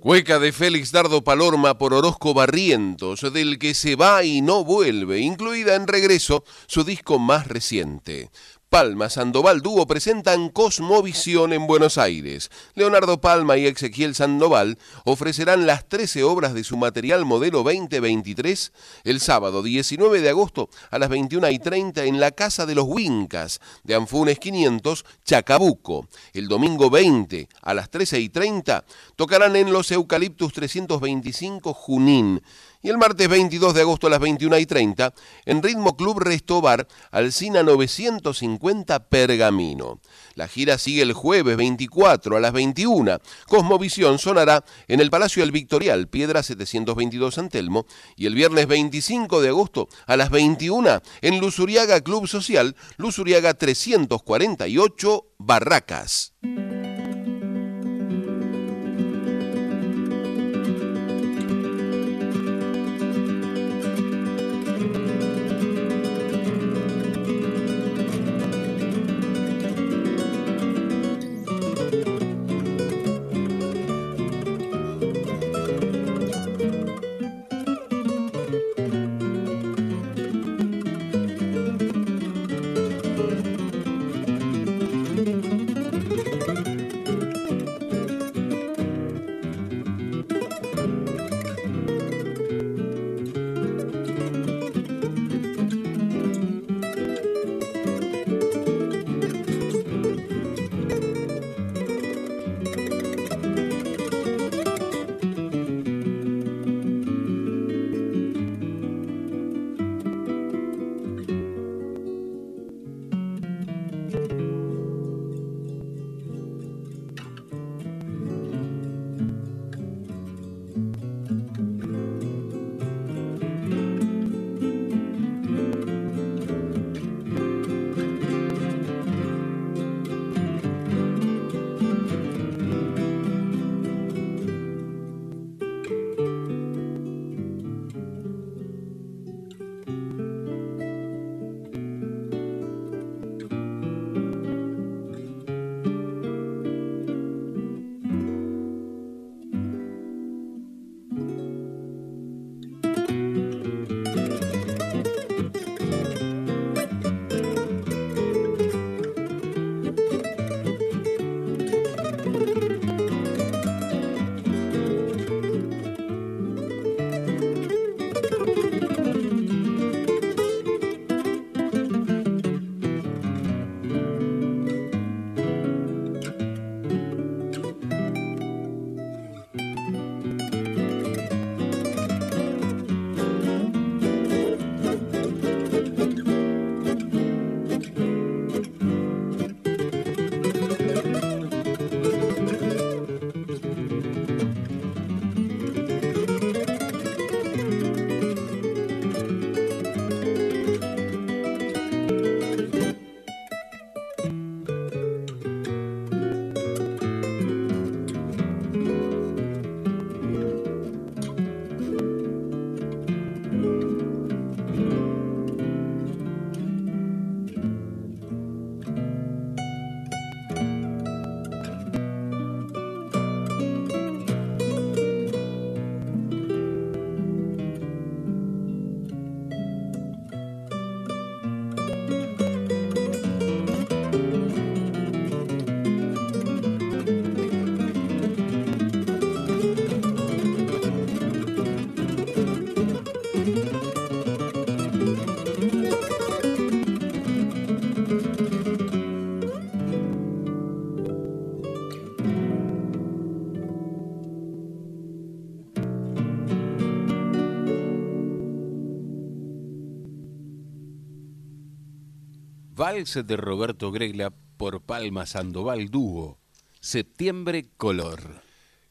Cueca de Félix Dardo Palorma por Orozco Barrientos, del que se va y no vuelve, incluida en regreso su disco más reciente. Palma Sandoval Dúo presentan Cosmovisión en Buenos Aires. Leonardo Palma y Ezequiel Sandoval ofrecerán las 13 obras de su material modelo 2023 el sábado 19 de agosto a las 21 y 30 en la Casa de los Wincas de Anfunes 500, Chacabuco. El domingo 20 a las 13 y 30 tocarán en los Eucaliptus 325 Junín y el martes 22 de agosto a las 21 y 30 en Ritmo Club Restobar Alcina 950 Pergamino. La gira sigue el jueves 24 a las 21. Cosmovisión sonará en el Palacio del Victorial, Piedra 722 San Telmo, y el viernes 25 de agosto a las 21 en Luzuriaga Club Social, Luzuriaga 348 Barracas. Vals de Roberto Gregla por Palma Sandoval Dúo. Septiembre Color.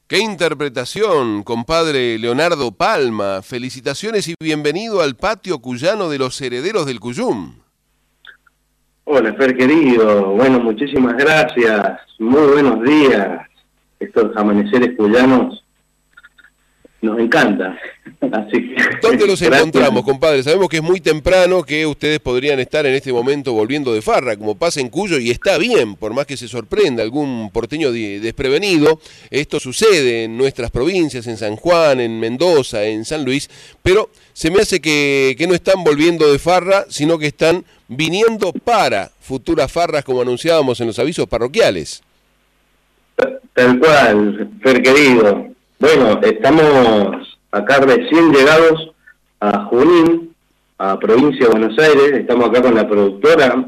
¡Qué interpretación, compadre Leonardo Palma! Felicitaciones y bienvenido al patio cuyano de los herederos del Cuyum. Hola, Fer querido. Bueno, muchísimas gracias. Muy buenos días. Estos amaneceres cuyanos nos encanta. Así que, ¿Dónde los encontramos, compadre? Sabemos que es muy temprano, que ustedes podrían estar en este momento volviendo de farra, como pasa en Cuyo, y está bien, por más que se sorprenda algún porteño desprevenido. Esto sucede en nuestras provincias, en San Juan, en Mendoza, en San Luis, pero se me hace que, que no están volviendo de farra, sino que están viniendo para futuras farras, como anunciábamos en los avisos parroquiales. Tal cual, Fer querido. Bueno, estamos acá recién llegados a Junín, a provincia de Buenos Aires. Estamos acá con la productora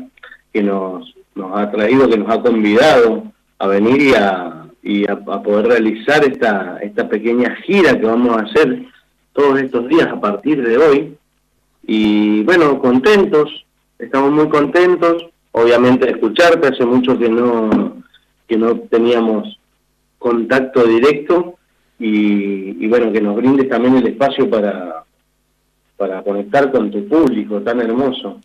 que nos, nos ha traído, que nos ha convidado a venir y a, y a, poder realizar esta, esta pequeña gira que vamos a hacer todos estos días a partir de hoy. Y bueno, contentos, estamos muy contentos, obviamente de escucharte, hace mucho que no, que no teníamos contacto directo y, y bueno, que nos brindes también el espacio para, para conectar con tu público tan hermoso.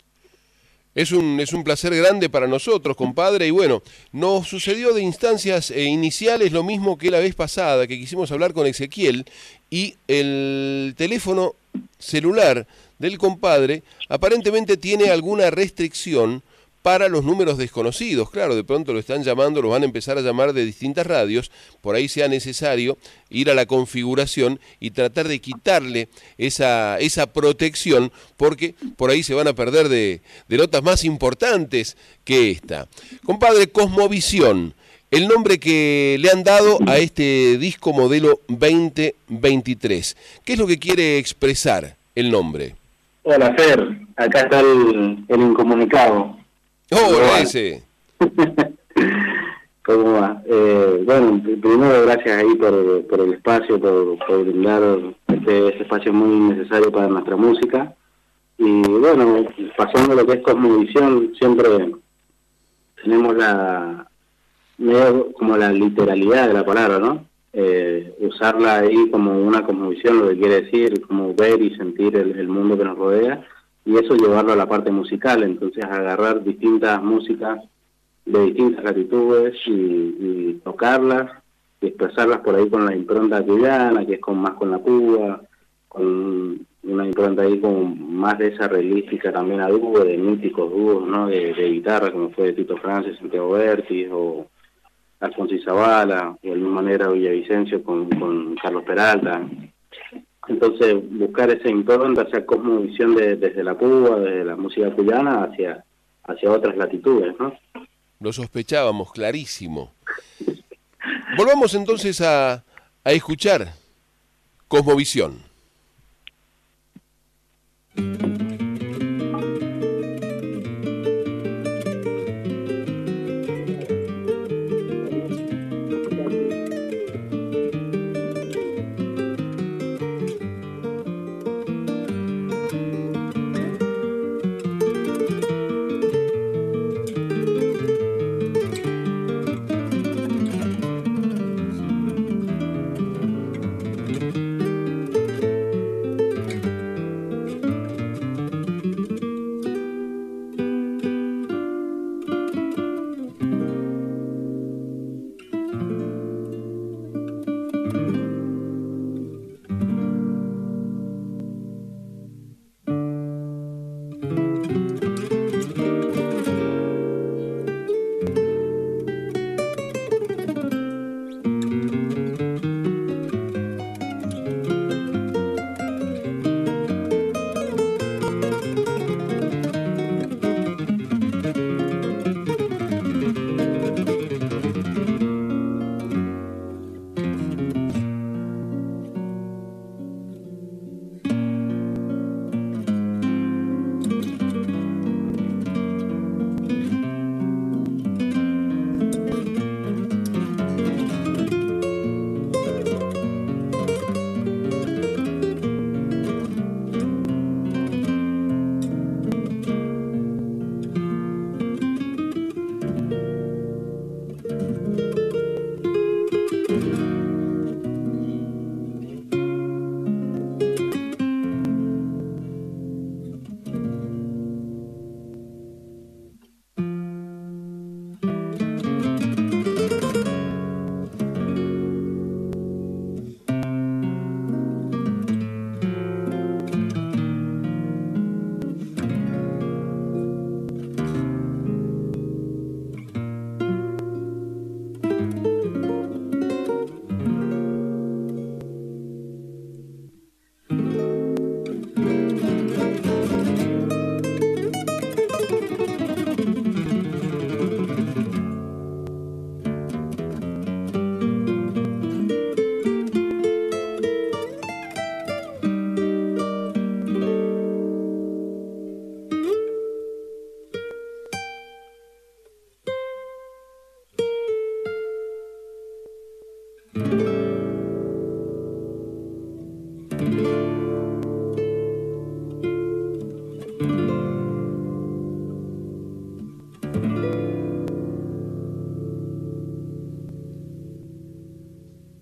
Es un, es un placer grande para nosotros, compadre, y bueno, nos sucedió de instancias eh, iniciales lo mismo que la vez pasada, que quisimos hablar con Ezequiel, y el teléfono celular del compadre aparentemente tiene alguna restricción para los números desconocidos. Claro, de pronto lo están llamando, lo van a empezar a llamar de distintas radios, por ahí sea necesario ir a la configuración y tratar de quitarle esa, esa protección, porque por ahí se van a perder de, de notas más importantes que esta. Compadre, Cosmovisión, el nombre que le han dado a este disco modelo 2023. ¿Qué es lo que quiere expresar el nombre? Hola Fer, acá está el, el incomunicado. Hola, ese. ¿Cómo va? Eh, bueno, pr- primero gracias ahí por, por el espacio, por, por brindar este, este espacio muy necesario para nuestra música. Y bueno, pasando lo que es Cosmovisión, siempre tenemos la, medio como la literalidad de la palabra, ¿no? Eh, usarla ahí como una cosmovisión, lo que quiere decir, como ver y sentir el, el mundo que nos rodea, y eso llevarlo a la parte musical, entonces agarrar distintas músicas de distintas latitudes y, y tocarlas y expresarlas por ahí con la impronta cuyana, que es con más con la púa, con una impronta ahí con más de esa realística también a dúo, de míticos dúos, ¿no? De, de guitarra, como fue Tito Francis, Santiago Bertis, o Alfonso Izabala, o de alguna manera Villavicencio con, con Carlos Peralta. Entonces, buscar esa impronta, esa cosmovisión de, desde la púa, desde la música cuyana hacia, hacia otras latitudes, ¿no? Lo sospechábamos, clarísimo. Volvamos entonces a, a escuchar Cosmovisión.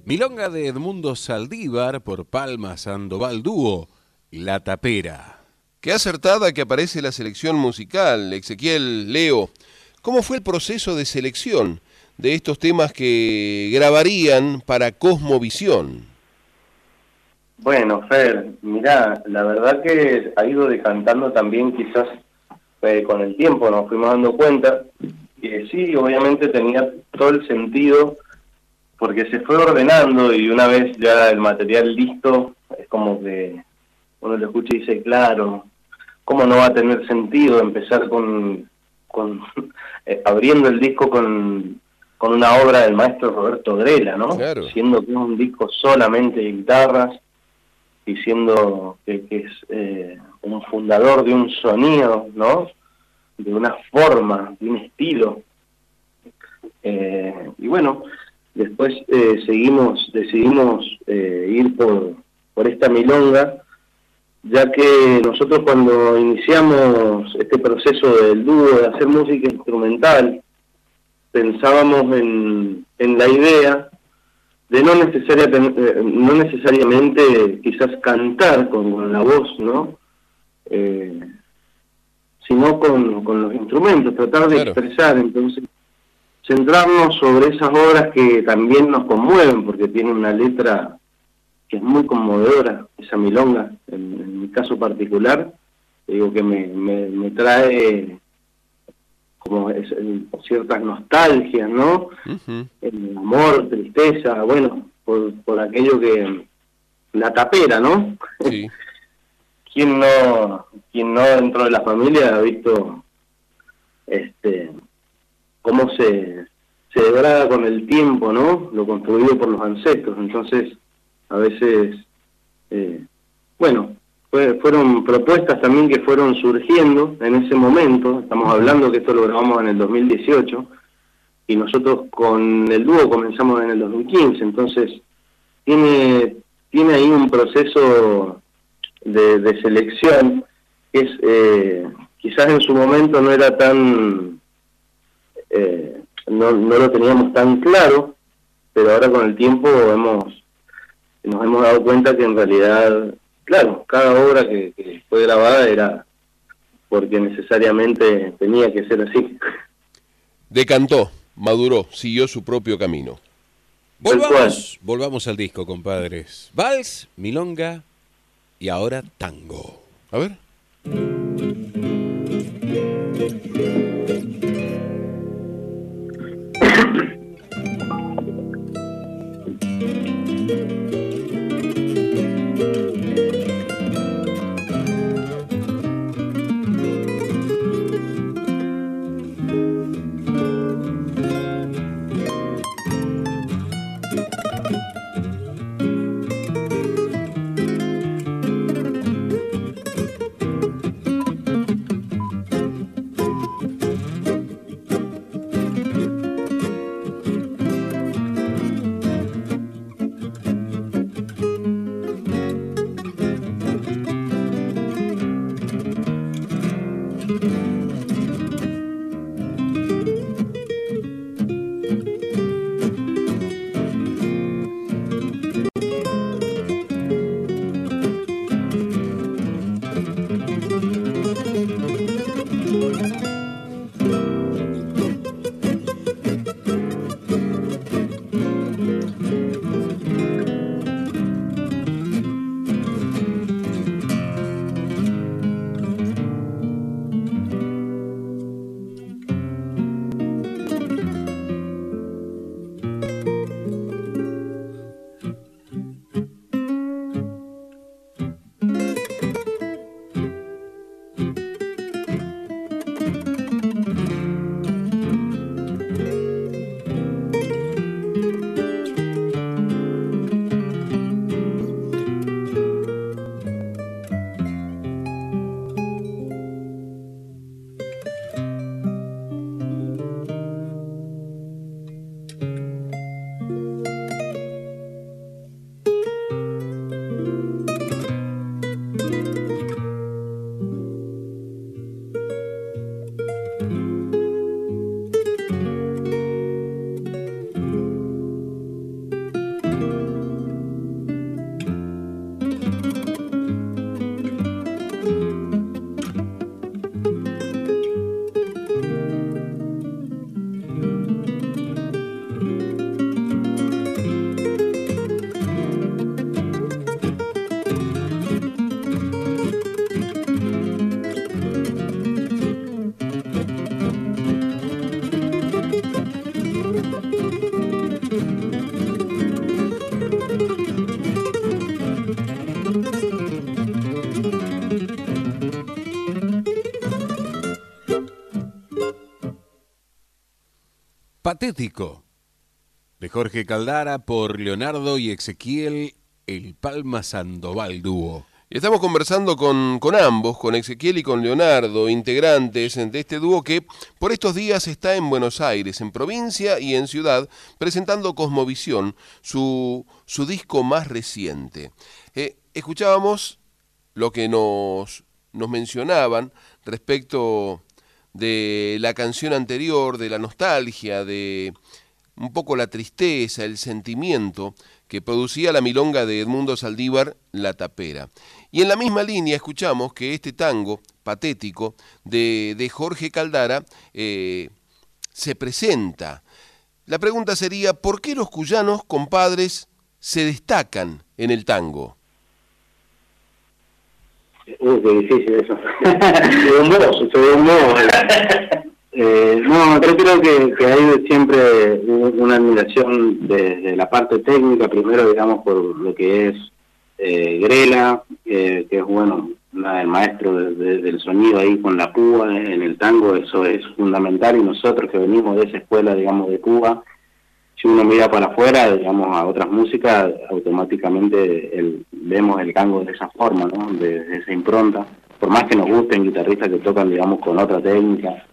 Milonga de Edmundo Saldívar por Palma Sandoval Dúo, La Tapera. Qué acertada que aparece la selección musical, Ezequiel Leo. ¿Cómo fue el proceso de selección de estos temas que grabarían para Cosmovisión? Bueno, Fer, mirá, la verdad que ha ido decantando también quizás eh, con el tiempo, nos fuimos dando cuenta que sí, obviamente tenía todo el sentido porque se fue ordenando y una vez ya el material listo, es como que uno lo escucha y dice, claro, ¿cómo no va a tener sentido empezar con, con eh, abriendo el disco con, con una obra del maestro Roberto Grela, ¿no? Claro. Siendo que es un disco solamente de guitarras y siendo que, que es eh, un fundador de un sonido, ¿no? De una forma, de un estilo. Eh, y bueno, después eh, seguimos, decidimos eh, ir por, por esta milonga, ya que nosotros cuando iniciamos este proceso del dúo, de hacer música instrumental, pensábamos en, en la idea de no, necesaria, eh, no necesariamente quizás cantar con, con la voz, ¿no? Eh, sino con, con los instrumentos, tratar de Claro. expresar, entonces centrarnos sobre esas obras que también nos conmueven, porque tiene una letra que es muy conmovedora, esa milonga, en, en mi caso particular, digo que me, me, me trae como es- eh, ciertas nostalgias, ¿no? El amor, tristeza, bueno, por, por aquello que la tapera, ¿no? Sí. ¿Quién no, quién no dentro de la familia ha visto este cómo se, se degrada con el tiempo, ¿no? Lo construido por los ancestros. Entonces, a veces, eh, bueno, fue- fueron propuestas también que fueron surgiendo en ese momento. Estamos hablando que esto lo grabamos en el 2018 y nosotros con el dúo comenzamos en el 2015, entonces tiene, tiene ahí un proceso de, de selección que es, eh, quizás en su momento no era tan, eh, no, no lo teníamos tan claro, pero ahora con el tiempo hemos nos hemos dado cuenta que en realidad, claro, cada obra que, que fue grabada era porque necesariamente tenía que ser así. Decantó, maduró, siguió su propio camino. Volvamos, volvamos al disco, compadres. Vals, milonga y ahora tango. A ver. De Jorge Caldara por Leonardo y Ezequiel El Palma Sandoval dúo. Estamos conversando con, con ambos, con Ezequiel y con Leonardo, integrantes de este dúo que por estos días está en Buenos Aires, en provincia y en ciudad, presentando Cosmovisión, su, su disco más reciente. Eh, escuchábamos lo que nos, nos mencionaban respecto de la canción anterior, de la nostalgia, de un poco la tristeza, el sentimiento que producía la milonga de Edmundo Saldívar, La Tapera. Y en la misma línea escuchamos que este tango patético de, de Jorge Caldara eh, se presenta. La pregunta sería, ¿por qué los cuyanos compadres se destacan en el tango? Uy, qué difícil eso. dio un dio un mozo. Eh, no, yo creo que, hay siempre un- una admiración desde la parte técnica, primero digamos por lo que es eh, Grela, eh, que es bueno, el maestro de- de- del sonido ahí con la púa en el tango, eso es fundamental y nosotros que venimos de esa escuela, digamos, de Cuba, si uno mira para afuera, digamos, a otras músicas, automáticamente el- vemos el tango de esa forma, ¿no? De, de esa impronta. Por más que nos gusten guitarristas que tocan, digamos, con otra técnica,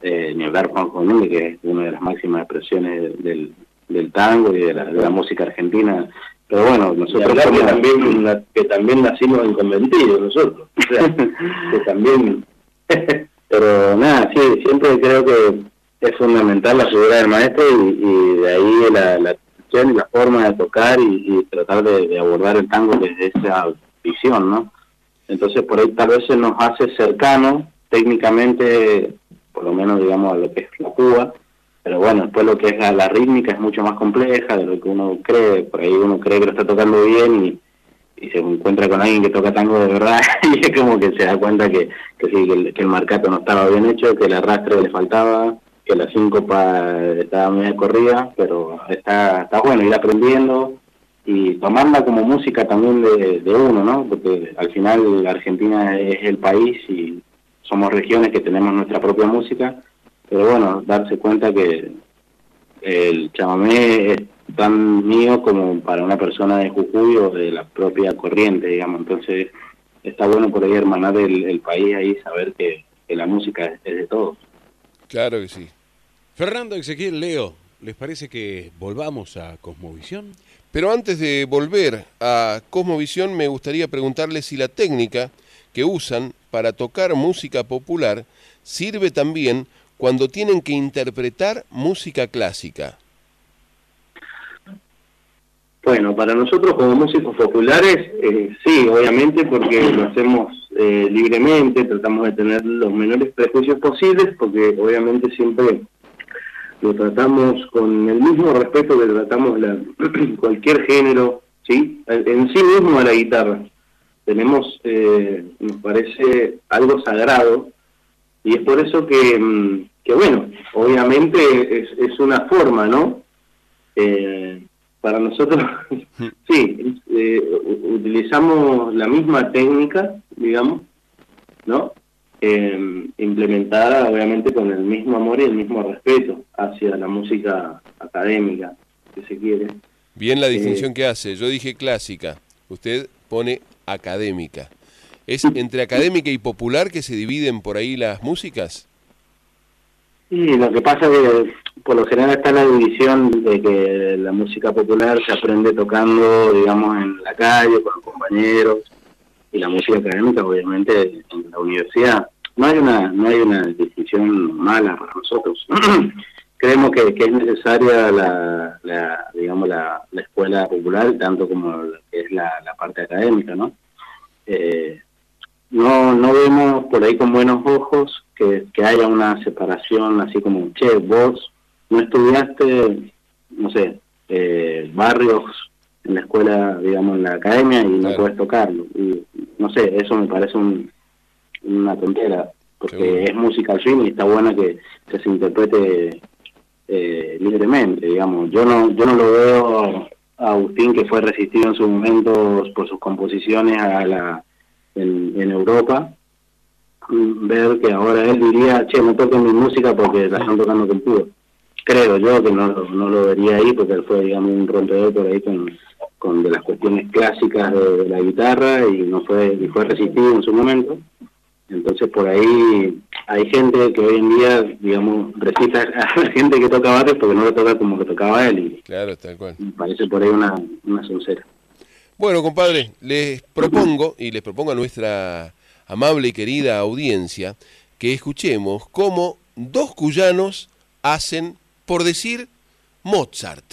eh, ni hablar Juan Núñez, que es una de las máximas expresiones del, del tango y de la, de la música argentina. Pero bueno, nosotros hablar que somos- también, na- que también nacimos en conventillo nosotros. O sea, que también... Pero nada, sí, siempre creo que es fundamental la figura del maestro y, de ahí la, y la forma de tocar y, tratar de, abordar el tango desde esa visión, ¿no? Entonces por ahí tal vez se nos hace cercano técnicamente, por lo menos digamos a lo que es la Cuba, pero bueno, después lo que es la, rítmica es mucho más compleja de lo que uno cree, por ahí uno cree que lo está tocando bien y, y se encuentra con alguien que toca tango de verdad y es como que se da cuenta que, que sí, que el, que el marcato no estaba bien hecho, que el arrastre le faltaba, que la síncopa estaba media corrida, pero está, está bueno ir aprendiendo y tomarla como música también de, uno, ¿no? Porque al final Argentina es el país y somos regiones que tenemos nuestra propia música, pero bueno, darse cuenta que el chamamé es tan mío como para una persona de Jujuy o de la propia corriente, digamos. Entonces, está bueno por ahí hermanar el, país ahí, saber que, la música es de todos. Claro que sí. Fernando, Ezequiel, Leo, ¿les parece que volvamos a Cosmovisión? Pero antes de volver a Cosmovisión, me gustaría preguntarle si la técnica que usan para tocar música popular sirve también cuando tienen que interpretar música clásica. Bueno, para nosotros como músicos populares, eh, sí, obviamente, porque lo hacemos eh, libremente, tratamos de tener los menores prejuicios posibles, porque obviamente siempre lo tratamos con el mismo respeto que tratamos la, cualquier género, ¿sí? En sí mismo a la guitarra. Tenemos, eh, nos parece algo sagrado, y es por eso que, mm, que bueno, obviamente es, es una forma, ¿no? Eh, para nosotros, sí, eh, utilizamos la misma técnica, digamos, ¿no? Eh, implementada obviamente con el mismo amor y el mismo respeto hacia la música académica, si se quiere. Bien la Eh, distinción que hace. Yo dije clásica, usted pone académica. ¿Es entre académica y popular que se dividen por ahí las músicas? Sí, lo que pasa es que por lo general está la división de que la música popular se aprende tocando, digamos, en la calle, con los compañeros, y la música académica, obviamente, en la universidad. No hay una, no hay una distinción mala para nosotros. Creemos que, que es necesaria la, la digamos, la, la escuela popular, tanto como que es la, la parte académica, ¿no? Eh, no no vemos por ahí con buenos ojos que, que haya una separación así como, che, vos no estudiaste, no sé, eh, barrios en la escuela, digamos, en la academia y no puedes tocarlo. Y no sé, eso me parece un, una tontera, porque es música al fin y está buena que, que se interprete eh, libremente, digamos. Yo no yo no lo veo a Agustín, que fue resistido en sus momentos por sus composiciones a la en, en Europa, ver que ahora él diría, che, no toquen mi música porque la están tocando con puro. creo yo que no, no lo vería ahí porque él fue, digamos, un rompedor por ahí con, con de las cuestiones clásicas de, de la guitarra y no fue y fue resistido en su momento. Entonces por ahí hay gente que hoy en día, digamos, resiste a la gente que toca Barrios porque no lo toca como que tocaba él y Claro, tal cual. me parece por ahí una, una soncera. Bueno, compadre, les propongo y les propongo a nuestra amable y querida audiencia que escuchemos cómo dos cuyanos hacen, por decir, Mozart.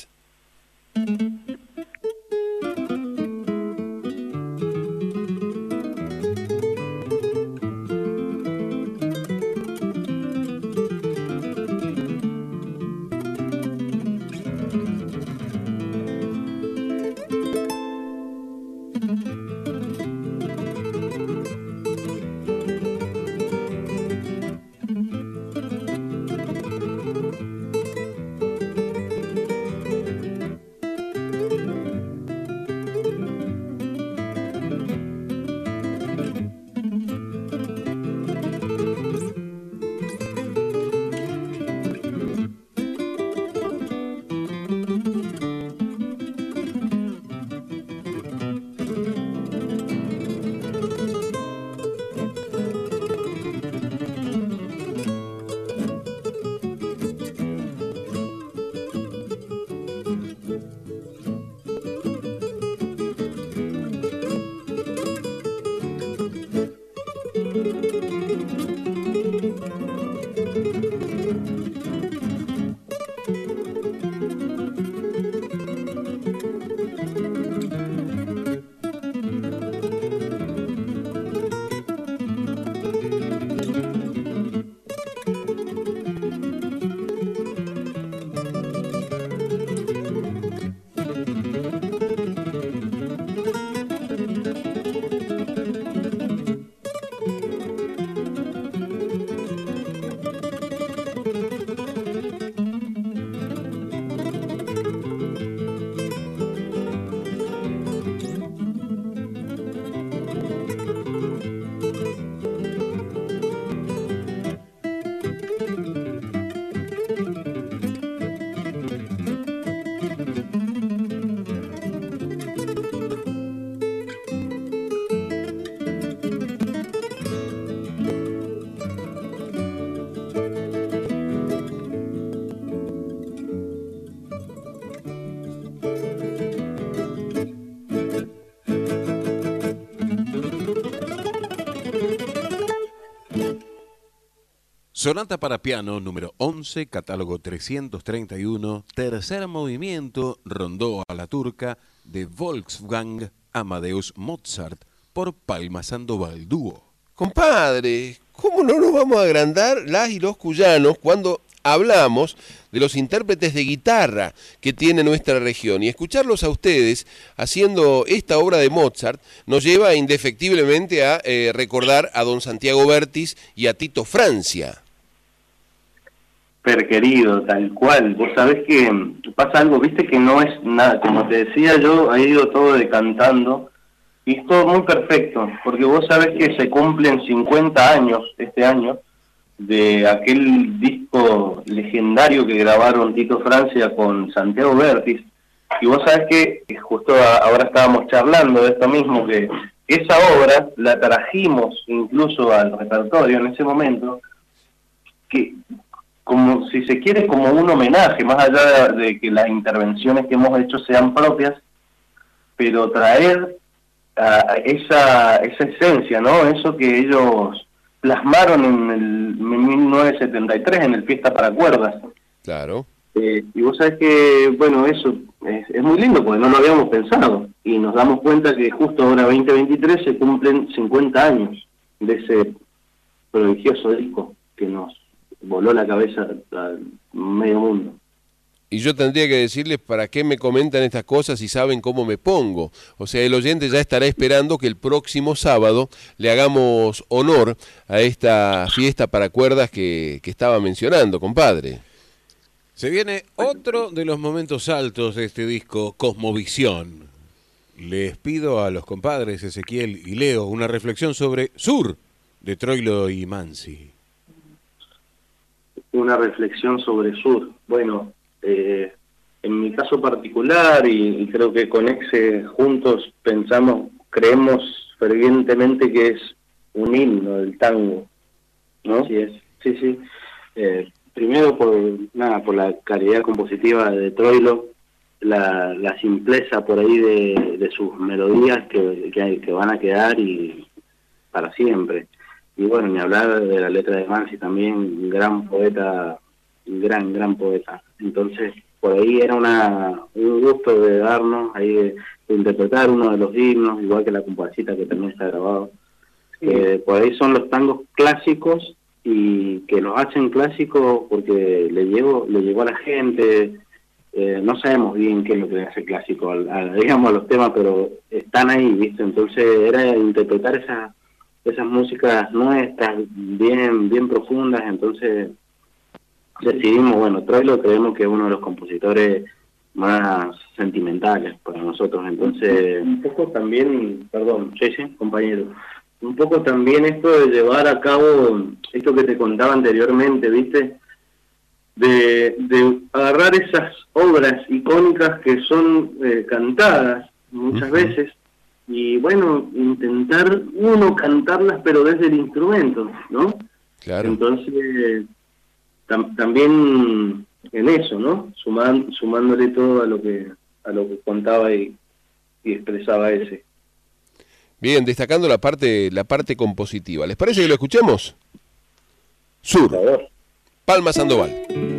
Sonata para piano número 11, catálogo 331, tercer movimiento, rondó a la turca de Volkswagen Amadeus Mozart por Palma Sandoval Dúo. Compadre, ¿cómo no nos vamos a agrandar las y los cuyanos cuando hablamos de los intérpretes de guitarra que tiene nuestra región? Y escucharlos a ustedes haciendo esta obra de Mozart nos lleva indefectiblemente a eh, recordar a don Santiago Bertis y a Tito Francia. Per querido, tal cual. Vos sabés que pasa algo, viste que no es nada, como te decía yo, ha ido todo decantando y es todo muy perfecto, porque vos sabés que se cumplen 50 años este año de aquel disco legendario que grabaron Tito Francia con Santiago Bertis, y vos sabés que justo ahora estábamos charlando de esto mismo, que esa obra la trajimos incluso al repertorio en ese momento, que como si se quiere como un homenaje, más allá de, de que las intervenciones que hemos hecho sean propias, pero traer a esa, esa esencia, ¿no? Eso que ellos plasmaron en el en 1973 en el Fiesta para Cuerdas. Claro. Eh, y vos sabés que, bueno, eso es, es muy lindo porque no lo habíamos pensado. Y nos damos cuenta que justo ahora, 2023, se cumplen 50 años de ese prodigioso disco que nos voló la cabeza al medio mundo. Y yo tendría que decirles para qué me comentan estas cosas y saben cómo me pongo. O sea, el oyente ya estará esperando que el próximo sábado le hagamos honor a esta fiesta para cuerdas que, que estaba mencionando, compadre. Se viene otro de los momentos altos de este disco, Cosmovisión. Les pido a los compadres Ezequiel y Leo una reflexión sobre Sur, de Troilo y Mansi. Una reflexión sobre sur. Bueno, eh, en mi caso particular, y, creo que con Exe juntos pensamos, creemos fervientemente que es un himno del tango, ¿no? Así es. Sí, sí. Eh, primero por nada por la calidad compositiva de Troilo, la, la simpleza por ahí de, de sus melodías que, que, que van a quedar y para siempre. Y bueno, ni hablar de la letra de Mansi también, un gran poeta, un gran, gran poeta. Entonces, por ahí era una, un gusto de darnos, ahí de, de interpretar uno de los himnos, igual que la compasita que también está grabado. Por ahí son los tangos clásicos y que los hacen clásicos porque le llegó, le llegó a la gente, eh, no sabemos bien qué es lo que hace clásico a, digamos a los temas, pero están ahí, ¿viste? Entonces era interpretar esas esas músicas nuestras, bien, bien profundas, entonces decidimos, bueno, Troilo creemos que es uno de los compositores más sentimentales para nosotros, entonces... Un poco también, perdón, sí, sí, compañero, un poco también esto de llevar a cabo esto que te contaba anteriormente, ¿viste? De, de agarrar esas obras icónicas que son eh, cantadas muchas veces y bueno, intentar uno cantarlas pero desde el instrumento, ¿no? Claro. Entonces, tam- también en eso, ¿no? Suman- sumándole todo a lo que a lo que contaba y, y expresaba ese. Bien, destacando la parte, la parte compositiva. ¿Les parece que lo escuchemos? Sur. Palma Sandoval.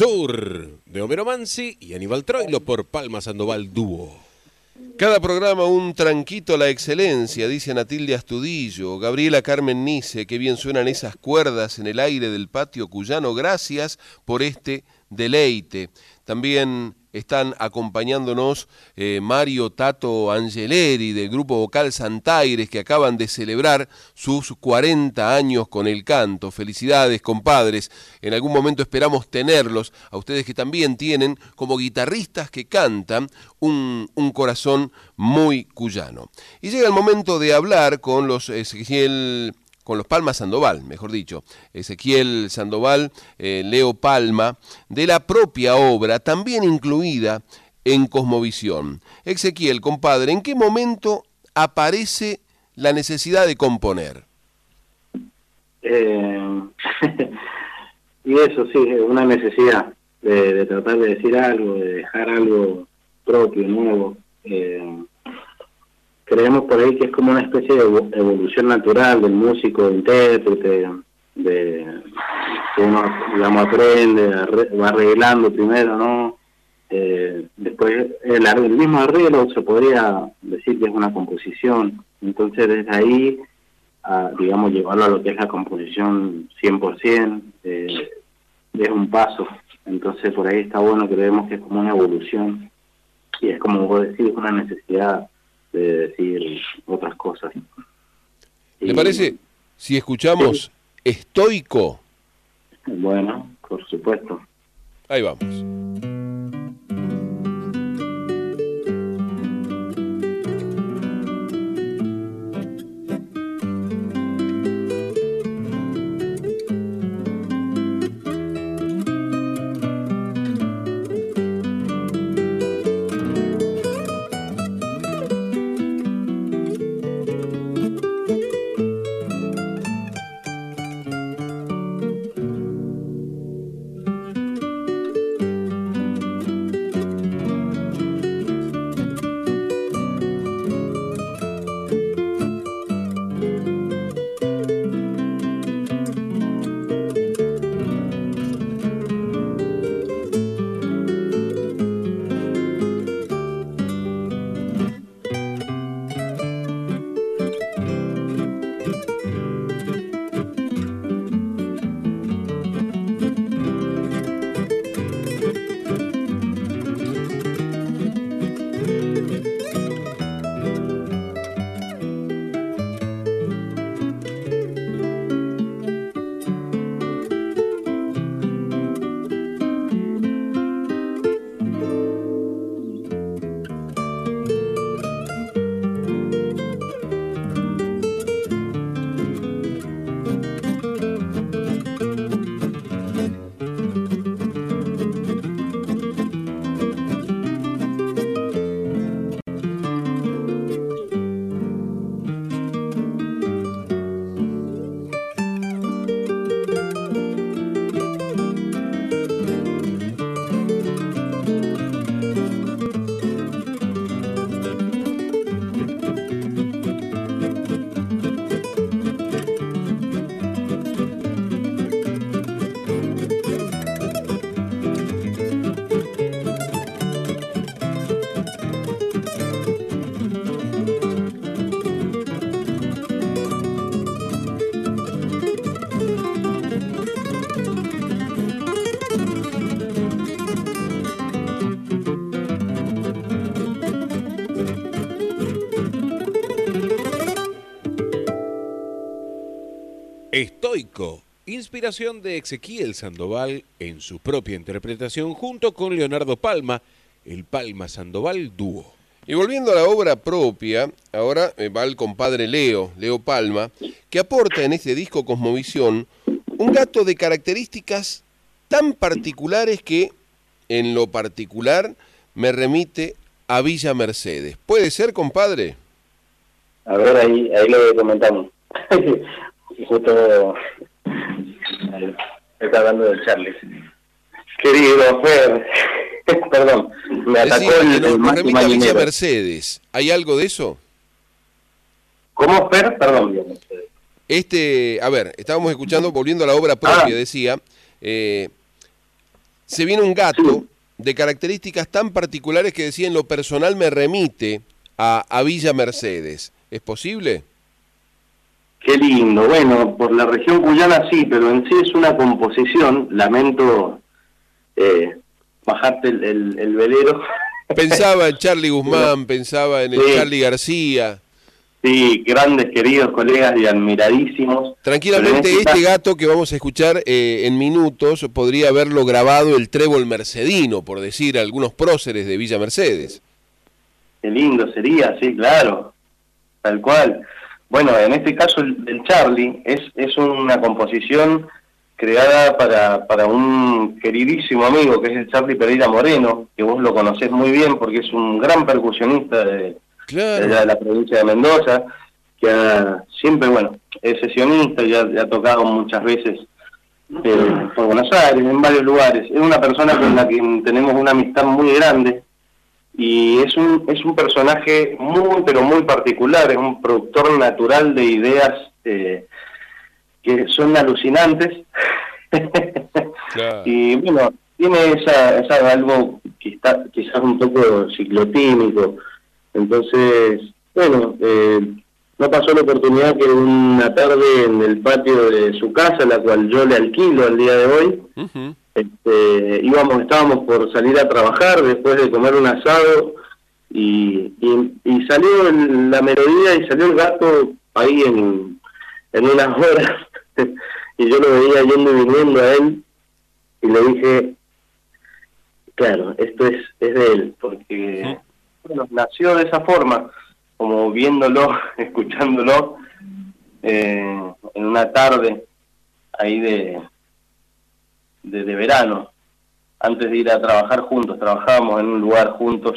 De Homero Mansi y Aníbal Troilo por Palma Sandoval Dúo. Cada programa un tranquito a la excelencia, dice Natilde Astudillo, Gabriela Carmen Nice, que bien suenan esas cuerdas en el aire del patio cuyano, gracias por este deleite. También están acompañándonos eh, Mario Tato Angeleri del grupo vocal Santaires que acaban de celebrar sus 40 años con el canto. Felicidades, compadres. En algún momento esperamos tenerlos, a ustedes que también tienen como guitarristas que cantan un, un corazón muy cuyano. Y llega el momento de hablar con los Ezequiel con los Palma Sandoval, mejor dicho, Ezequiel Sandoval, eh, Leo Palma, de la propia obra, también incluida en Cosmovisión. Ezequiel, compadre, ¿en qué momento aparece la necesidad de componer? Eh, y eso sí, es una necesidad de, de tratar de decir algo, de dejar algo propio, nuevo. Eh, creemos por ahí que es como una especie de evo- evolución natural del músico, intérprete, de que uno digamos, aprende, va arreglando primero, ¿no? Eh, después el, el mismo arreglo se podría decir que es una composición, entonces desde ahí, digamos, llevarlo a lo que es la composición 100%, eh, es un paso, entonces por ahí está bueno, creemos que es como una evolución y es como vos decís, una necesidad de decir otras cosas. ¿Le parece si escuchamos Estoico? Bueno, por supuesto. Ahí vamos. Inspiración de Ezequiel Sandoval en su propia interpretación junto con Leonardo Palma, el Palma Sandoval dúo. Y volviendo a la obra propia, ahora eh, va el compadre Leo, Leo Palma, que aporta en este disco Cosmovisión un gato de características tan particulares que, en lo particular, me remite a Villa Mercedes. ¿Puede ser, compadre? A ver, ahí, ahí lo comentamos. Justo está hablando del Charlie. Querido Fer, perdón, me atacó el, no- el a Villa. Mercedes. ¿Hay algo de eso? ¿Cómo Fer? Perdón. Este, a ver, estábamos escuchando, volviendo a la obra propia, decía, eh, se viene un gato de características tan particulares que decía en lo personal me remite a, a Villa Mercedes. ¿Es posible? Qué lindo. Bueno, por la región cuyana sí, pero en sí es una composición. Lamento eh, bajarte el, el- el velero. Pensaba en Charlie Guzmán, pensaba en el Sí. Charlie García. Sí, grandes, queridos colegas y admiradísimos. Tranquilamente, este caso- gato que vamos a escuchar eh, en minutos podría haberlo grabado el trébol mercedino, por decir algunos próceres de Villa Mercedes. Qué lindo sería, sí, claro. Tal cual. Bueno, en este caso el, Charlie es, es una composición creada para, para un queridísimo amigo que es el Charlie Pereira Moreno, que vos lo conocés muy bien porque es un gran percusionista de, de allá de la provincia de Mendoza, que ha- siempre, bueno, es sesionista, ya, ya ha tocado muchas veces eh, por Buenos Aires, en varios lugares. Es una persona con la que tenemos una amistad muy grande y es un, es un personaje muy, pero muy particular, es un productor natural de ideas eh, que son alucinantes. y bueno, tiene esa, esa algo que está quizás un poco ciclotímico. Entonces, bueno, eh, no pasó la oportunidad que una tarde en el patio de su casa, la cual yo le alquilo al día de hoy, este, íbamos, estábamos por salir a trabajar después de comer un asado y, y, y salió el- la melodía y salió el gato ahí en, en unas horas. Y yo lo veía yendo y viniendo a él y le dije, claro, esto es, es de él, porque bueno, nació de esa forma, como viéndolo, escuchándolo eh, en una tarde ahí de, de, de verano, antes de ir a trabajar juntos, trabajábamos en un lugar juntos,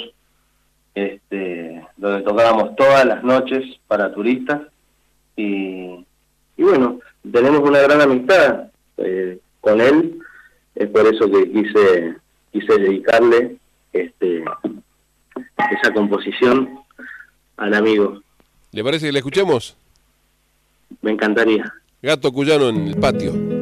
este, donde tocábamos todas las noches para turistas y, y bueno, tenemos una gran amistad eh, con él, es por eso que quise quise dedicarle este esa composición al amigo. ¿Le parece que la escuchemos? Me encantaría. Gato cuyano en el patio.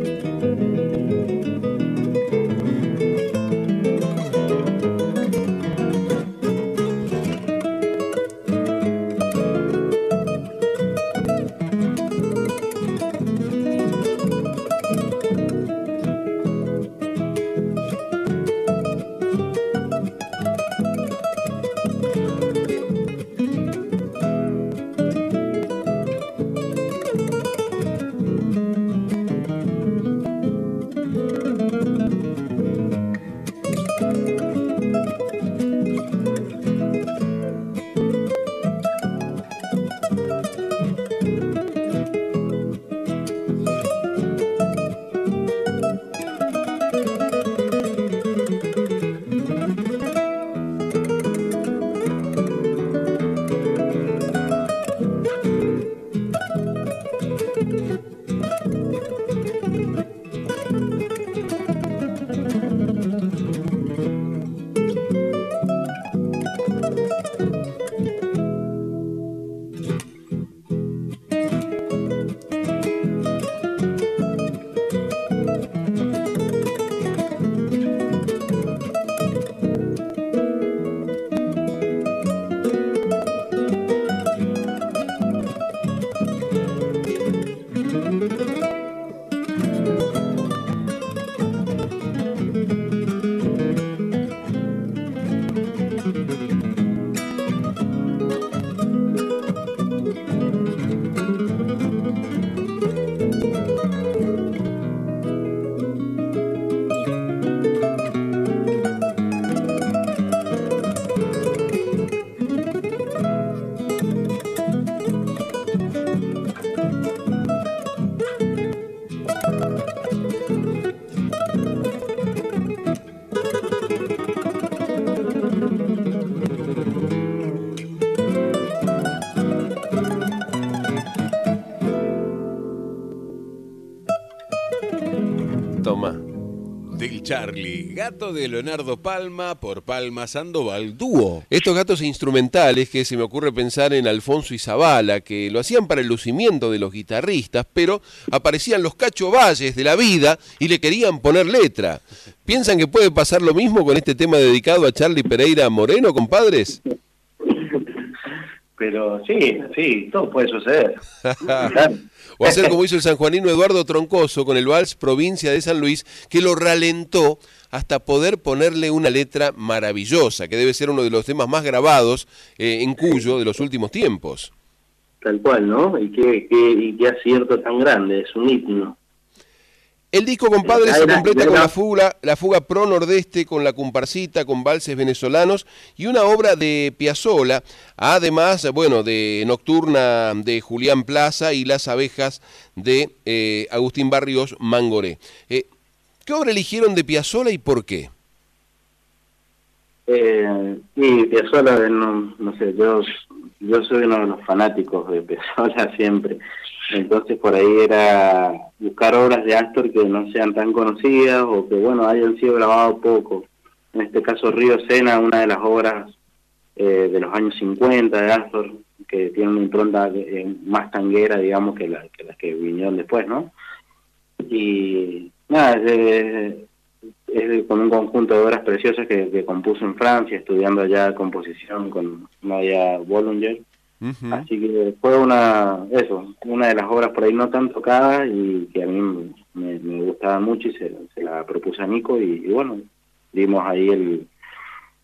Gato de Leonardo Palma por Palma Sandoval Dúo. Estos gatos instrumentales que se me ocurre pensar en Alfonso y Zavala, que lo hacían para el lucimiento de los guitarristas, pero aparecían los Cacho Valles de la vida y le querían poner letra. ¿Piensan que puede pasar lo mismo con este tema dedicado a Charlie Pereira Moreno, compadres? Pero sí, sí, todo puede suceder. o hacer como hizo el sanjuanino Eduardo Troncoso con el Vals Provincia de San Luis, que lo ralentó hasta poder ponerle una letra maravillosa, que debe ser uno de los temas más grabados eh, en Cuyo de los últimos tiempos. Tal cual, ¿no? Y qué, qué, y qué acierto tan grande, es un himno. El disco, compadre, se completa con la fuga, la fuga pro nordeste, con la comparsita, con valses venezolanos y una obra de Piazzolla, además, bueno, de Nocturna de Julián Plaza y Las abejas de eh, Agustín Barrios Mangoré. Eh, ¿Qué obra eligieron de Piazzolla y por qué? Eh, y Piazzolla, no, no sé, yo, yo soy uno de los fanáticos de Piazzolla siempre. Entonces por ahí era buscar obras de Astor que no sean tan conocidas o que, bueno, hayan sido grabadas poco. En este caso Río Sena, una de las obras eh, de los años 50 de Astor, que tiene una impronta eh, más tanguera, digamos, que, la, que las que vinieron después, ¿no? Y nada, es, de- es con un conjunto de obras preciosas que, que compuso en Francia, estudiando allá composición con Nadia Bollinger. Así que fue una, eso, una de las obras por ahí no tan tocadas y que a mí me, me gustaba mucho y se, se la propuse a Nico y, y bueno, dimos ahí el,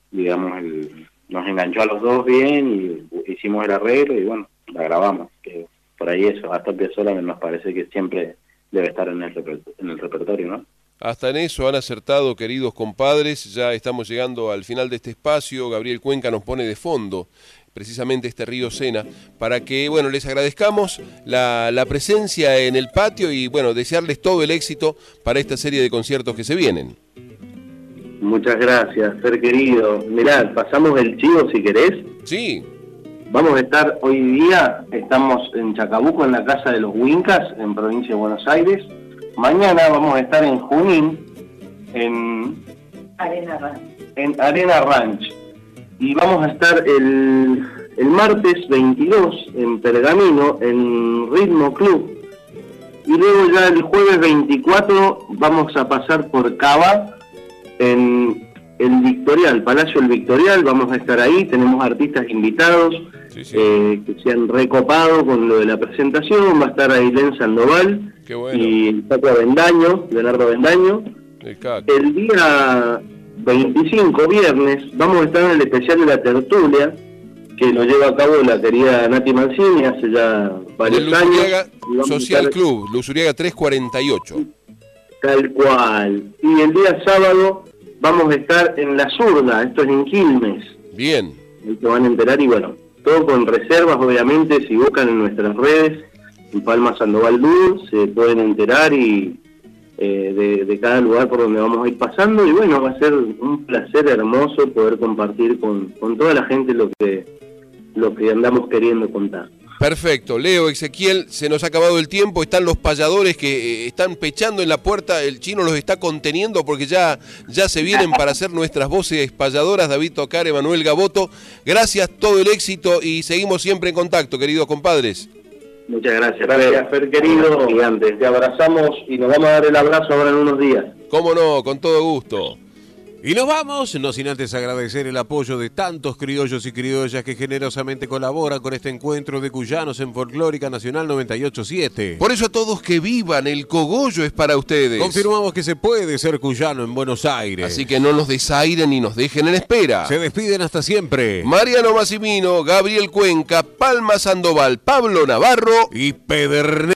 digamos, el, nos enganchó a los dos bien y hicimos el arreglo y bueno, la grabamos. Que por ahí eso, hasta Piazzolla nos parece que siempre debe estar en el, en el repertorio, ¿no? Hasta en eso han acertado, queridos compadres. Ya estamos llegando al final de este espacio. Gabriel Cuenca nos pone de fondo precisamente este río Sena, para que, bueno, les agradezcamos la, la presencia en el patio y, bueno, desearles todo el éxito para esta serie de conciertos que se vienen. Muchas gracias, ser querido. Mirá, pasamos el chivo si querés. Sí. Vamos a estar hoy día, estamos en Chacabuco, en la casa de los Huincas, en provincia de Buenos Aires. Mañana vamos a estar en Junín, en, Arena Ranch. en Arena Ranch. Y vamos a estar el, el martes 22 en Pergamino, en Ritmo Club. Y luego ya el jueves 24 vamos a pasar por Cava, en el Victorial, Palacio El Victorial, vamos a estar ahí, tenemos artistas invitados eh, que se han recopado con lo de la presentación, va a estar Ailén Sandoval bueno. y el Paco Avendaño, Leonardo. El CAC. El día 25, viernes, vamos a estar en el especial de la tertulia, que lo lleva a cabo la querida Nati Mancini hace ya varios El años. Luzuriaga Y vamos a Social estar- Club, Luzuriaga 348. Tal cual. Y el día sábado vamos a estar en La Zurda, esto es en Quilmes. Bien. Ahí se van a enterar y bueno, todo con reservas, obviamente, si buscan en nuestras redes, en Palma Sandoval Dúo, se pueden enterar y eh, de, cada lugar por donde vamos a ir pasando y bueno, va a ser un placer hermoso poder compartir con, con toda la gente lo que, lo que andamos queriendo contar. Perfecto, Leo, Ezequiel, se nos ha acabado el tiempo, están los payadores que eh, están pechando en la puerta, el chino los está conteniendo porque ya, ya se vienen para hacer nuestras voces payadoras, David Tocar, Emanuel Gaboto. Gracias, todo el éxito y seguimos siempre en contacto, queridos compadres. Muchas gracias. Gracias, Fer querido. Gigantes, te abrazamos y nos vamos a dar el abrazo ahora en unos días. Cómo no, con todo gusto. Y nos vamos, no sin antes agradecer el apoyo de tantos criollos y criollas que generosamente colaboran con este encuentro de cuyanos en Folclórica Nacional 987. Por eso a todos que vivan, el cogollo es para ustedes. Confirmamos que se puede ser cuyano en Buenos Aires. Así que no nos desairen ni nos dejen en espera. Se despiden hasta siempre. Mariano Massimino, Gabriel Cuenca, Palma Sandoval, Pablo Navarro y Pedernera.